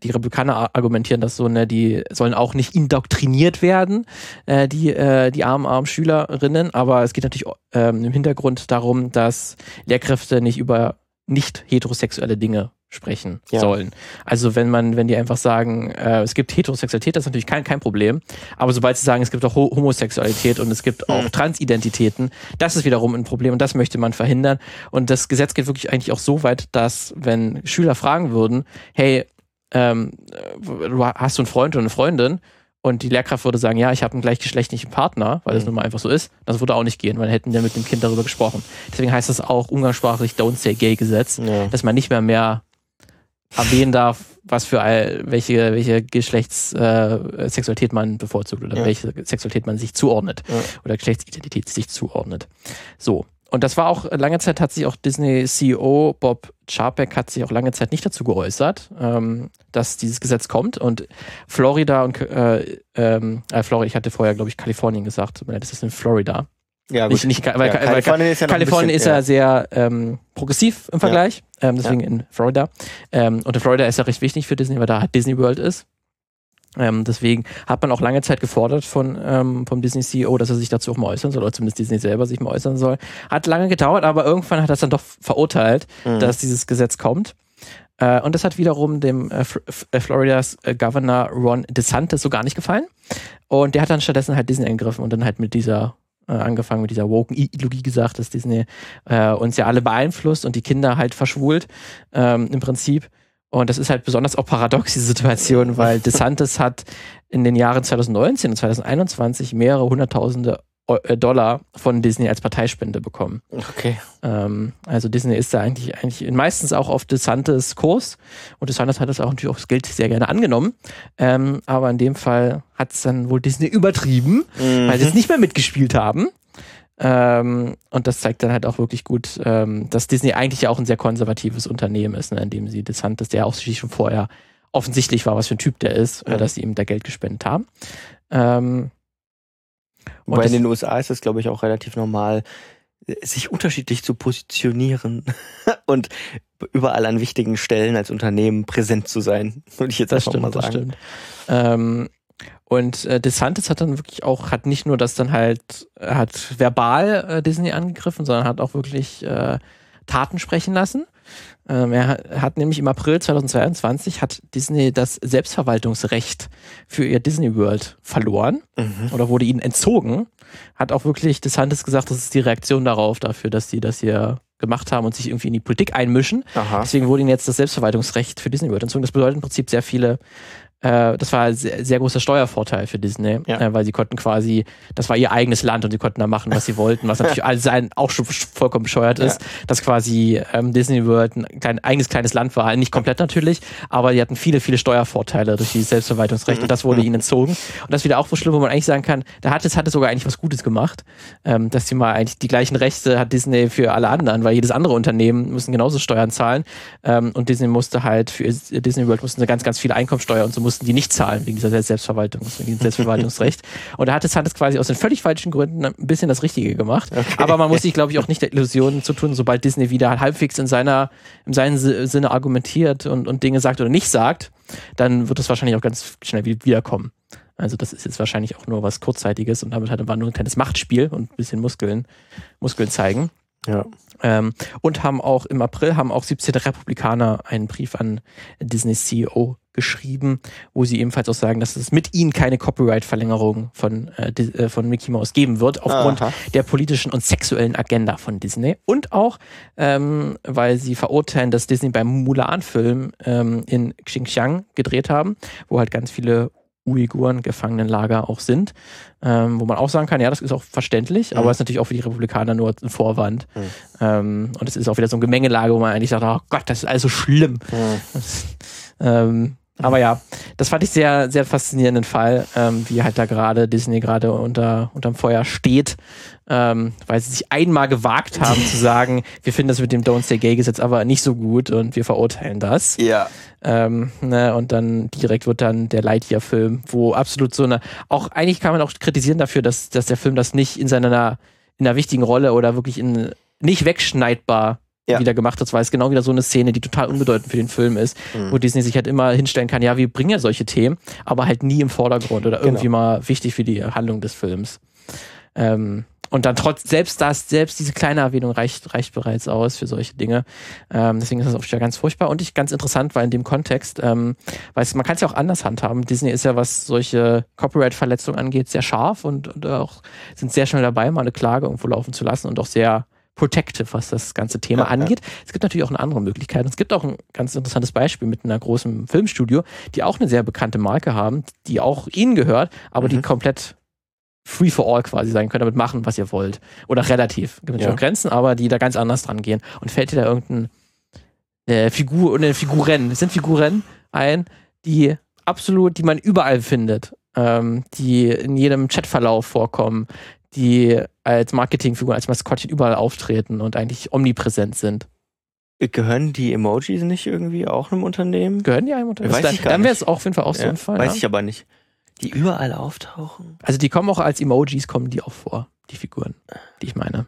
die Republikaner ar- argumentieren das so, ne, die sollen auch nicht indoktriniert werden, äh, die, äh, die armen, armen Schülerinnen, aber es geht natürlich ähm, im Hintergrund darum, dass Lehrkräfte nicht über nicht heterosexuelle Dinge sprechen Ja. sollen. Also wenn man, wenn die einfach sagen, äh, es gibt Heterosexualität, das ist natürlich kein, kein Problem. Aber sobald sie sagen, es gibt auch Ho Homosexualität und es gibt auch Hm. Transidentitäten, das ist wiederum ein Problem und das möchte man verhindern. Und das Gesetz geht wirklich eigentlich auch so weit, dass wenn Schüler fragen würden, hey, ähm, äh, du hast du einen Freund oder eine Freundin? Und die Lehrkraft würde sagen, ja, ich habe einen gleichgeschlechtlichen Partner, weil das Mhm. nun mal einfach so ist. Das würde auch nicht gehen, weil hätten wir mit dem Kind darüber gesprochen. Deswegen heißt das auch umgangssprachlich Don't Say Gay Gesetz Ja. dass man nicht mehr mehr erwähnen darf, was für all, welche, welche Geschlechtssexualität äh, man bevorzugt oder Ja. welche Sexualität man sich zuordnet Ja. oder Geschlechtsidentität sich zuordnet. So. und das war auch, lange Zeit hat sich auch Disney-CEO Bob Chapek hat sich auch lange Zeit nicht dazu geäußert, ähm, dass dieses Gesetz kommt. Und Florida und äh, ähm, äh, Florida, ich hatte vorher, glaube ich, Kalifornien gesagt, das ist in Florida. Ja, gut. Nicht, nicht, weil, ja, Kalifornien ist ja, Kalifornien bisschen, ist ja, sehr ähm, progressiv im Vergleich, ähm, deswegen in Florida. Ähm, und in Florida ist ja recht wichtig für Disney, weil da halt Disney World ist. Ähm, deswegen hat man auch lange Zeit gefordert von ähm, vom Disney CEO, dass er sich dazu auch mal äußern soll, oder zumindest Disney selber sich mal äußern soll. Hat lange gedauert, aber irgendwann hat er es dann doch verurteilt, mhm. dass dieses Gesetz kommt. Äh, und das hat wiederum dem äh, äh, Floridas äh, Governor Ron DeSantis so gar nicht gefallen. Und der hat dann stattdessen halt Disney angegriffen und dann halt mit dieser äh, angefangen mit dieser Woken-Ideologie gesagt, dass Disney äh, uns ja alle beeinflusst und die Kinder halt verschwult ähm, im Prinzip. Und das ist halt besonders auch paradox, diese Situation, weil <laughs> DeSantis hat in den Jahren 2019 und 2021 mehrere hunderttausende Dollar von Disney als Parteispende bekommen. Okay. Ähm, also Disney ist da eigentlich, eigentlich meistens auch auf DeSantis Kurs und DeSantis hat das auch natürlich auch das Geld sehr gerne angenommen. Ähm, aber in dem Fall hat es dann wohl Disney übertrieben, mhm. weil sie es nicht mehr mitgespielt haben. Ähm, und das zeigt dann halt auch wirklich gut, ähm, dass Disney eigentlich ja auch ein sehr konservatives Unternehmen ist, ne, in dem sie DeSantis, der auch schon vorher offensichtlich war, was für ein Typ der ist, mhm. dass sie ihm da Geld gespendet haben. Ähm, Wobei in den USA ist es, glaube ich, auch relativ normal, sich unterschiedlich zu positionieren <laughs> und überall an wichtigen Stellen als Unternehmen präsent zu sein, würde ich jetzt das einfach stimmt, mal sagen. Ähm, und äh, DeSantis hat dann wirklich auch, hat nicht nur das dann halt, hat verbal äh, Disney angegriffen, sondern hat auch wirklich äh, Taten sprechen lassen. Ähm, er hat nämlich im April 2022 hat Disney das Selbstverwaltungsrecht für ihr Disney World verloren mhm. oder wurde ihnen entzogen. Hat auch wirklich DeSantis gesagt, das ist die Reaktion darauf, dafür, dass sie das hier gemacht haben und sich irgendwie in die Politik einmischen. Aha. Deswegen wurde ihnen jetzt das Selbstverwaltungsrecht für Disney World entzogen. Das bedeutet im Prinzip sehr viele äh, das war ein sehr, sehr großer Steuervorteil für Disney, ja. äh, weil sie konnten quasi, das war ihr eigenes Land und sie konnten da machen, was sie wollten, was <laughs> natürlich all sein auch schon vollkommen bescheuert ist, ja. dass quasi ähm, Disney World ein klein, eigenes kleines Land war, nicht komplett natürlich, aber die hatten viele, viele Steuervorteile durch die Selbstverwaltungsrecht mhm. und das wurde ihnen entzogen. Und das ist wieder auch so schlimm, wo man eigentlich sagen kann, da hat es, hat es sogar eigentlich was Gutes gemacht, ähm, dass sie mal eigentlich die gleichen Rechte hat Disney für alle anderen, weil jedes andere Unternehmen müssen genauso Steuern zahlen ähm, und Disney musste halt für Disney World mussten ganz, ganz viele Einkommensteuer und so mussten die nicht zahlen wegen dieser Selbstverwaltung, wegen Selbstverwaltungsrecht. <laughs> Und da hat es Hannes quasi aus den völlig falschen Gründen ein bisschen das Richtige gemacht. Okay. Aber man muss sich, glaube ich, auch nicht der Illusion zu tun, sobald Disney wieder halbwegs in seiner, in seinem Sinne argumentiert und, und Dinge sagt oder nicht sagt, dann wird es wahrscheinlich auch ganz schnell wiederkommen. Also das ist jetzt wahrscheinlich auch nur was Kurzzeitiges und damit hat war nur ein kleines Machtspiel und ein bisschen Muskeln, Muskeln zeigen. Ja. Ähm, und haben auch im April haben auch 17 Republikaner einen Brief an Disney CEO geschrieben, wo sie ebenfalls auch sagen, dass es mit ihnen keine Copyright-Verlängerung von, äh, äh, von Mickey Mouse geben wird, aufgrund Aha. der politischen und sexuellen Agenda von Disney. Und auch, ähm, weil sie verurteilen, dass Disney beim Mulan-Film ähm, in Xinjiang gedreht haben, wo halt ganz viele Uiguren Gefangenenlager auch sind, ähm, wo man auch sagen kann, ja, das ist auch verständlich, mhm. aber es ist natürlich auch für die Republikaner nur ein Vorwand. Mhm. Ähm, und es ist auch wieder so eine Gemengelage, wo man eigentlich sagt, oh Gott, das ist also schlimm. Mhm. Das, ähm, aber ja, das fand ich sehr, sehr faszinierenden Fall, ähm, wie halt da gerade Disney gerade unter unterm Feuer steht, ähm, weil sie sich einmal gewagt haben zu sagen, <laughs> wir finden das mit dem Don't Say Gay Gesetz aber nicht so gut und wir verurteilen das. Ja. Ähm, ne, und dann direkt wird dann der Lightyear-Film, wo absolut so eine, auch eigentlich kann man auch kritisieren dafür, dass, dass der Film das nicht in seiner in einer wichtigen Rolle oder wirklich in nicht wegschneidbar ja. wieder gemacht hat, weil es genau wieder so eine Szene, die total unbedeutend für den Film ist, mhm. wo Disney sich halt immer hinstellen kann, ja, wir bringen ja solche Themen, aber halt nie im Vordergrund oder irgendwie genau. mal wichtig für die Handlung des Films. Ähm, und dann trotz, selbst das, selbst diese kleine Erwähnung reicht, reicht bereits aus für solche Dinge. Ähm, deswegen ist das auch schon ganz furchtbar und ich ganz interessant, weil in dem Kontext, ähm, weil man kann es ja auch anders handhaben. Disney ist ja, was solche Copyright-Verletzungen angeht, sehr scharf und, und auch sind sehr schnell dabei, mal eine Klage irgendwo laufen zu lassen und auch sehr protective, was das ganze Thema ja, angeht. Ja. Es gibt natürlich auch eine andere Möglichkeit. Es gibt auch ein ganz interessantes Beispiel mit einer großen Filmstudio, die auch eine sehr bekannte Marke haben, die auch ihnen gehört, aber mhm. die komplett free for all quasi sein können, damit machen, was ihr wollt. Oder relativ. Gibt ja. Grenzen, aber die da ganz anders dran gehen. Und fällt dir da irgendein äh, Figur oder Figuren, es sind Figuren ein, die absolut, die man überall findet, ähm, die in jedem Chatverlauf vorkommen, die als Marketingfiguren, als Maskottchen überall auftreten und eigentlich omnipräsent sind. Gehören die Emojis nicht irgendwie auch einem Unternehmen? Gehören die einem Unternehmen? Weiß Also ich dann dann wäre es auch auf jeden Fall auch so Ja, ein Fall. weiß ja. ich aber nicht. Die überall auftauchen? Also die kommen auch als Emojis, kommen die auch vor, die Figuren, die ich meine.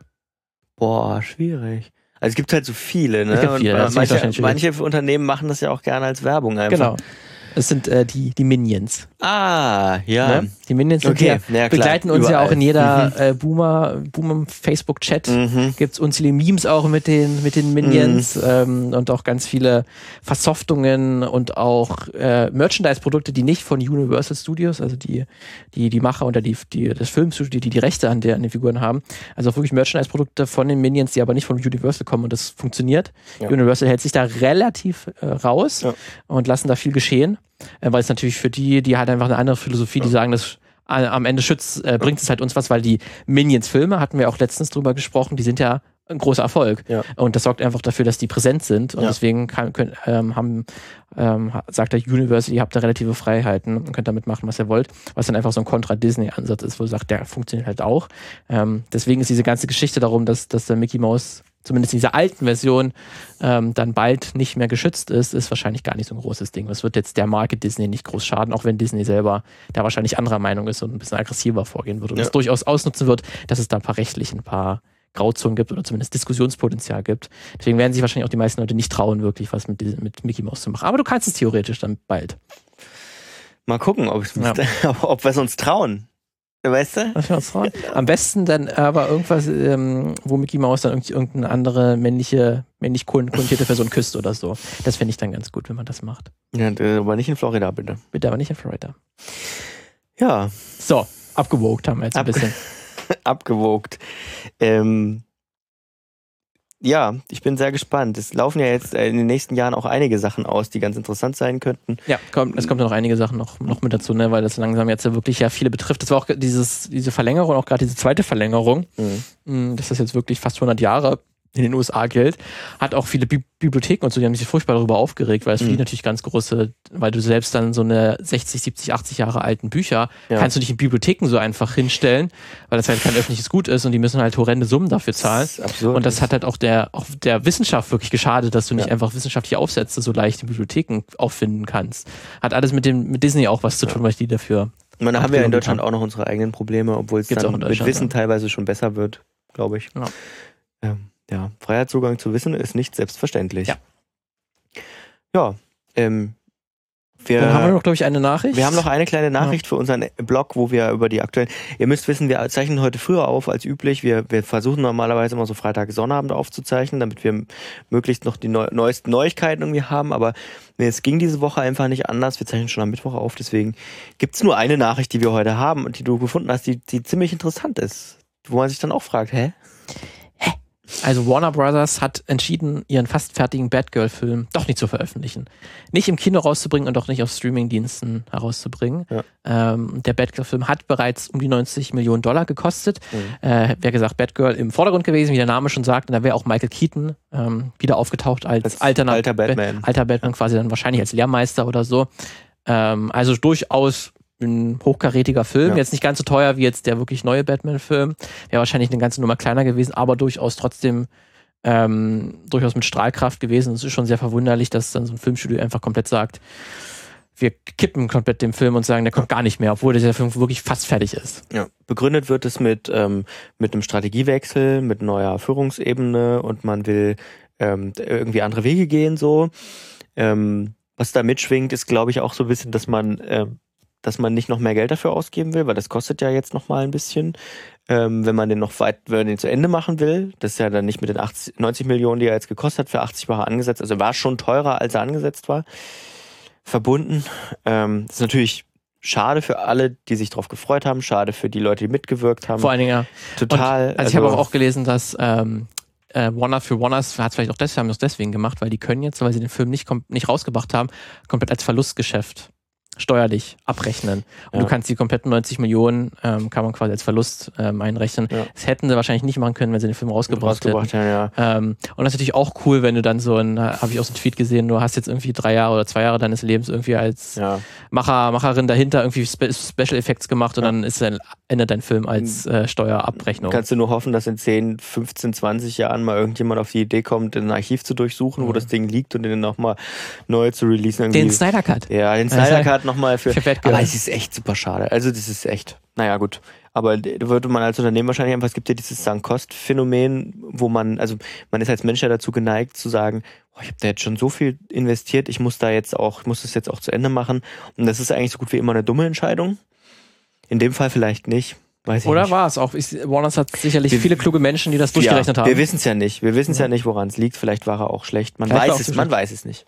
Boah, schwierig. Also es gibt halt so viele, ne? Es gibt Und, viele, manche, manche Unternehmen machen das ja auch gerne als Werbung einfach. Genau. Es sind äh, die, die Minions. Ah, ja. Ne? Die Minions sind Okay, ja, ja, begleiten uns ja überall. auch in jeder äh, Boomer, Boomer Facebook-Chat. Mhm. Gibt's unzählige Memes auch mit den, mit den Minions ähm, und auch ganz viele Versoftungen und auch äh, Merchandise-Produkte, die nicht von Universal Studios, also die, die, die Macher oder die, die, das Filmstudio, die die Rechte an, der, an den Figuren haben. Also auch wirklich Merchandise-Produkte von den Minions, die aber nicht von Universal kommen und das funktioniert. Ja. Universal hält sich da relativ äh, raus Ja. und lassen da viel geschehen, weil es natürlich für die, die halt einfach eine andere Philosophie, die sagen, das a- am Ende schützt, äh, bringt es halt uns was, weil die Minions-Filme, hatten wir auch letztens drüber gesprochen, die sind ja ein großer Erfolg. Ja. Und das sorgt einfach dafür, dass die präsent sind. Und Ja. deswegen kann, können, ähm, haben, ähm, sagt der University, ihr habt da relative Freiheiten und könnt damit machen, was ihr wollt. Was dann einfach so ein Contra-Disney-Ansatz ist, wo ihr sagt, der funktioniert halt auch. Ähm, deswegen ist diese ganze Geschichte darum, dass, dass der Mickey Mouse zumindest in dieser alten Version ähm, dann bald nicht mehr geschützt ist, ist wahrscheinlich gar nicht so ein großes Ding. Das wird jetzt der Marke Disney nicht groß schaden, auch wenn Disney selber da wahrscheinlich anderer Meinung ist und ein bisschen aggressiver vorgehen wird und Ja. es durchaus ausnutzen wird, dass es da ein paar rechtlich ein paar Grauzonen gibt oder zumindest Diskussionspotenzial gibt. Deswegen werden sich wahrscheinlich auch die meisten Leute nicht trauen, wirklich was mit, mit Mickey Mouse zu machen. Aber du kannst es theoretisch dann bald. Mal gucken, ob, Ja. <laughs> ob wir es uns trauen. Weißt du? Am besten dann aber irgendwas, ähm, wo Mickey Mouse dann irgendeine andere männliche, männlich kon- konnotierte Person küsst oder so. Das fände ich dann ganz gut, wenn man das macht. Ja, aber nicht in Florida, bitte. Bitte aber nicht in Florida. Ja, So, abgewogt haben wir jetzt ein Ab- bisschen. <laughs> abgewogt. Ähm, ja, ich bin sehr gespannt. Es laufen ja jetzt äh, in den nächsten Jahren auch einige Sachen aus, die ganz interessant sein könnten. Ja, kommt, es kommt ja noch einige Sachen noch, noch mit dazu, ne, weil das langsam jetzt ja wirklich ja viele betrifft. Das war auch dieses, diese Verlängerung, auch gerade diese zweite Verlängerung, mh, dass das jetzt wirklich fast 100 Jahre in den USA gilt, hat auch viele Bi Bibliotheken und so, die haben sich furchtbar darüber aufgeregt, weil es für die Mhm. natürlich ganz große, weil du selbst dann so eine 60, 70, 80 Jahre alten Bücher Ja. kannst du nicht in Bibliotheken so einfach hinstellen, weil das halt kein öffentliches Gut ist und die müssen halt horrende Summen dafür zahlen. Das. Und das hat halt auch der, auch der Wissenschaft wirklich geschadet, dass du nicht Ja. einfach wissenschaftliche Aufsätze so leicht in Bibliotheken auffinden kannst. Hat alles mit dem, mit Disney auch was zu tun, weil ich die dafür. Ich meine, da haben wir in abgewogen Deutschland haben. auch noch unsere eigenen Probleme, obwohl es dann in mit Wissen ja. teilweise schon besser wird, glaube ich. Ja. Ja, Freiheitszugang zu Wissen ist nicht selbstverständlich. Ja. Ja, ähm, wir, Dann haben wir noch, glaube ich, eine Nachricht. wir haben noch eine kleine Nachricht für unseren Blog, wo wir über die aktuellen. Ihr müsst wissen, wir zeichnen heute früher auf als üblich. Wir, wir versuchen normalerweise immer so Freitag, Sonnabend aufzuzeichnen, damit wir möglichst noch die neu, neuesten Neuigkeiten irgendwie haben. Aber nee, es ging diese Woche einfach nicht anders. Wir zeichnen schon am Mittwoch auf. Deswegen gibt's nur eine Nachricht, die wir heute haben und die du gefunden hast, die, die ziemlich interessant ist. Wo man sich dann auch fragt, hä? Also Warner Brothers hat entschieden, ihren fast fertigen Batgirl-Film doch nicht zu veröffentlichen. Nicht im Kino rauszubringen und auch nicht auf Streamingdiensten herauszubringen. Ja. Ähm, der Batgirl-Film hat bereits um die 90 Millionen Dollar gekostet. Mhm. Äh, wäre gesagt, Batgirl im Vordergrund gewesen, wie der Name schon sagt. Und da wäre auch Michael Keaton ähm, wieder aufgetaucht als, Als alterner, alter Batman. alter Batman quasi dann wahrscheinlich als Lehrmeister oder so. Ähm, also durchaus ein hochkarätiger Film. Ja. Jetzt nicht ganz so teuer wie jetzt der wirklich neue Batman-Film. Wäre wahrscheinlich eine ganze Nummer kleiner gewesen, aber durchaus trotzdem ähm, durchaus mit Strahlkraft gewesen. Es ist schon sehr verwunderlich, dass dann so ein Filmstudio einfach komplett sagt, wir kippen komplett den Film und sagen, der kommt gar nicht mehr, obwohl dieser Film wirklich fast fertig ist. Ja. Begründet wird es mit, ähm, mit einem Strategiewechsel, mit neuer Führungsebene und man will ähm, irgendwie andere Wege gehen so. Ähm, was da mitschwingt, ist, glaube ich, auch so ein bisschen, dass man, ähm, dass man nicht noch mehr Geld dafür ausgeben will, weil das kostet ja jetzt noch mal ein bisschen. Ähm, wenn man den noch weit, wenn man den zu Ende machen will, das ist ja dann nicht mit den 80, 90 Millionen, die er jetzt gekostet hat, für 80 war er angesetzt, also war schon teurer, als er angesetzt war, verbunden. Ähm, das ist natürlich schade für alle, die sich darauf gefreut haben, schade für die Leute, die mitgewirkt haben. Vor allen Dingen, ja. Total. Und, also, ich habe auch, auch gelesen, dass ähm, äh, Warner für Warners hat es vielleicht auch deswegen, haben das deswegen gemacht, weil die können jetzt, weil sie den Film nicht, nicht rausgebracht haben, komplett als Verlustgeschäft steuerlich abrechnen. Und Ja. du kannst die kompletten 90 Millionen, ähm, kann man quasi als Verlust ähm, einrechnen. Ja. Das hätten sie wahrscheinlich nicht machen können, wenn sie den Film rausgebracht, hätten. rausgebracht haben, ja. Ähm, und das ist natürlich auch cool, wenn du dann so ein, habe ich auch so einen Tweet gesehen, du hast jetzt irgendwie drei Jahre oder zwei Jahre deines Lebens irgendwie als. Macher, Macherin dahinter irgendwie Spe Special Effects gemacht und dann ist dann endet dein Film als äh, Steuerabrechnung. Kannst du nur hoffen, dass in 10, 15, 20 Jahren mal irgendjemand auf die Idee kommt, ein Archiv zu durchsuchen, wo Mhm. das Ding liegt und den nochmal neu zu releasen. Irgendwie. Den Snyder Cut. Ja, den Snyder Snyder- Cut nochmal für. Aber es ist echt super schade. Also das ist echt. Naja, gut. Aber da würde man als Unternehmen wahrscheinlich einfach, es gibt ja dieses Sank-Kost-Phänomen, wo man, also man ist als Mensch ja dazu geneigt zu sagen, oh, ich habe da jetzt schon so viel investiert, ich muss da jetzt auch, ich muss das jetzt auch zu Ende machen. Und das ist eigentlich so gut wie immer eine dumme Entscheidung. In dem Fall vielleicht nicht. Weiß ich Oder war es auch? Ich, Warners hat sicherlich Wir- viele kluge Menschen, die das durchgerechnet ja, haben. Wir wissen es ja nicht. Wir wissen es ja. Ja. nicht, woran es liegt. Vielleicht war er auch schlecht. Man Vielleicht weiß es, man schlecht. weiß es nicht.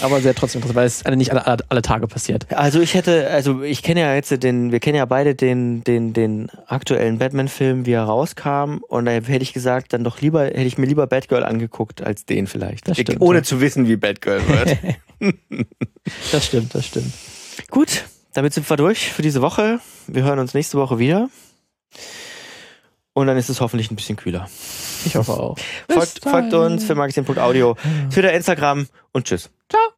Aber sehr trotzdem interessant, weil es alle- nicht alle, alle, alle Tage passiert. Also ich hätte, also ich kenne ja jetzt den, wir kennen ja beide den, den, den aktuellen Batman-Film, wie er rauskam. Und da hätte ich gesagt, dann doch lieber, hätte ich mir lieber Batgirl angeguckt als den vielleicht. Das stimmt, Ohne ja. zu wissen, wie Batgirl wird. <laughs> Das stimmt, das stimmt. Gut, damit sind wir durch für diese Woche. Wir hören uns nächste Woche wieder. Und dann ist es hoffentlich ein bisschen kühler. Ich hoffe auch. Folgt, folgt uns für magazin.audio, Twitter, Instagram und tschüss. Ciao.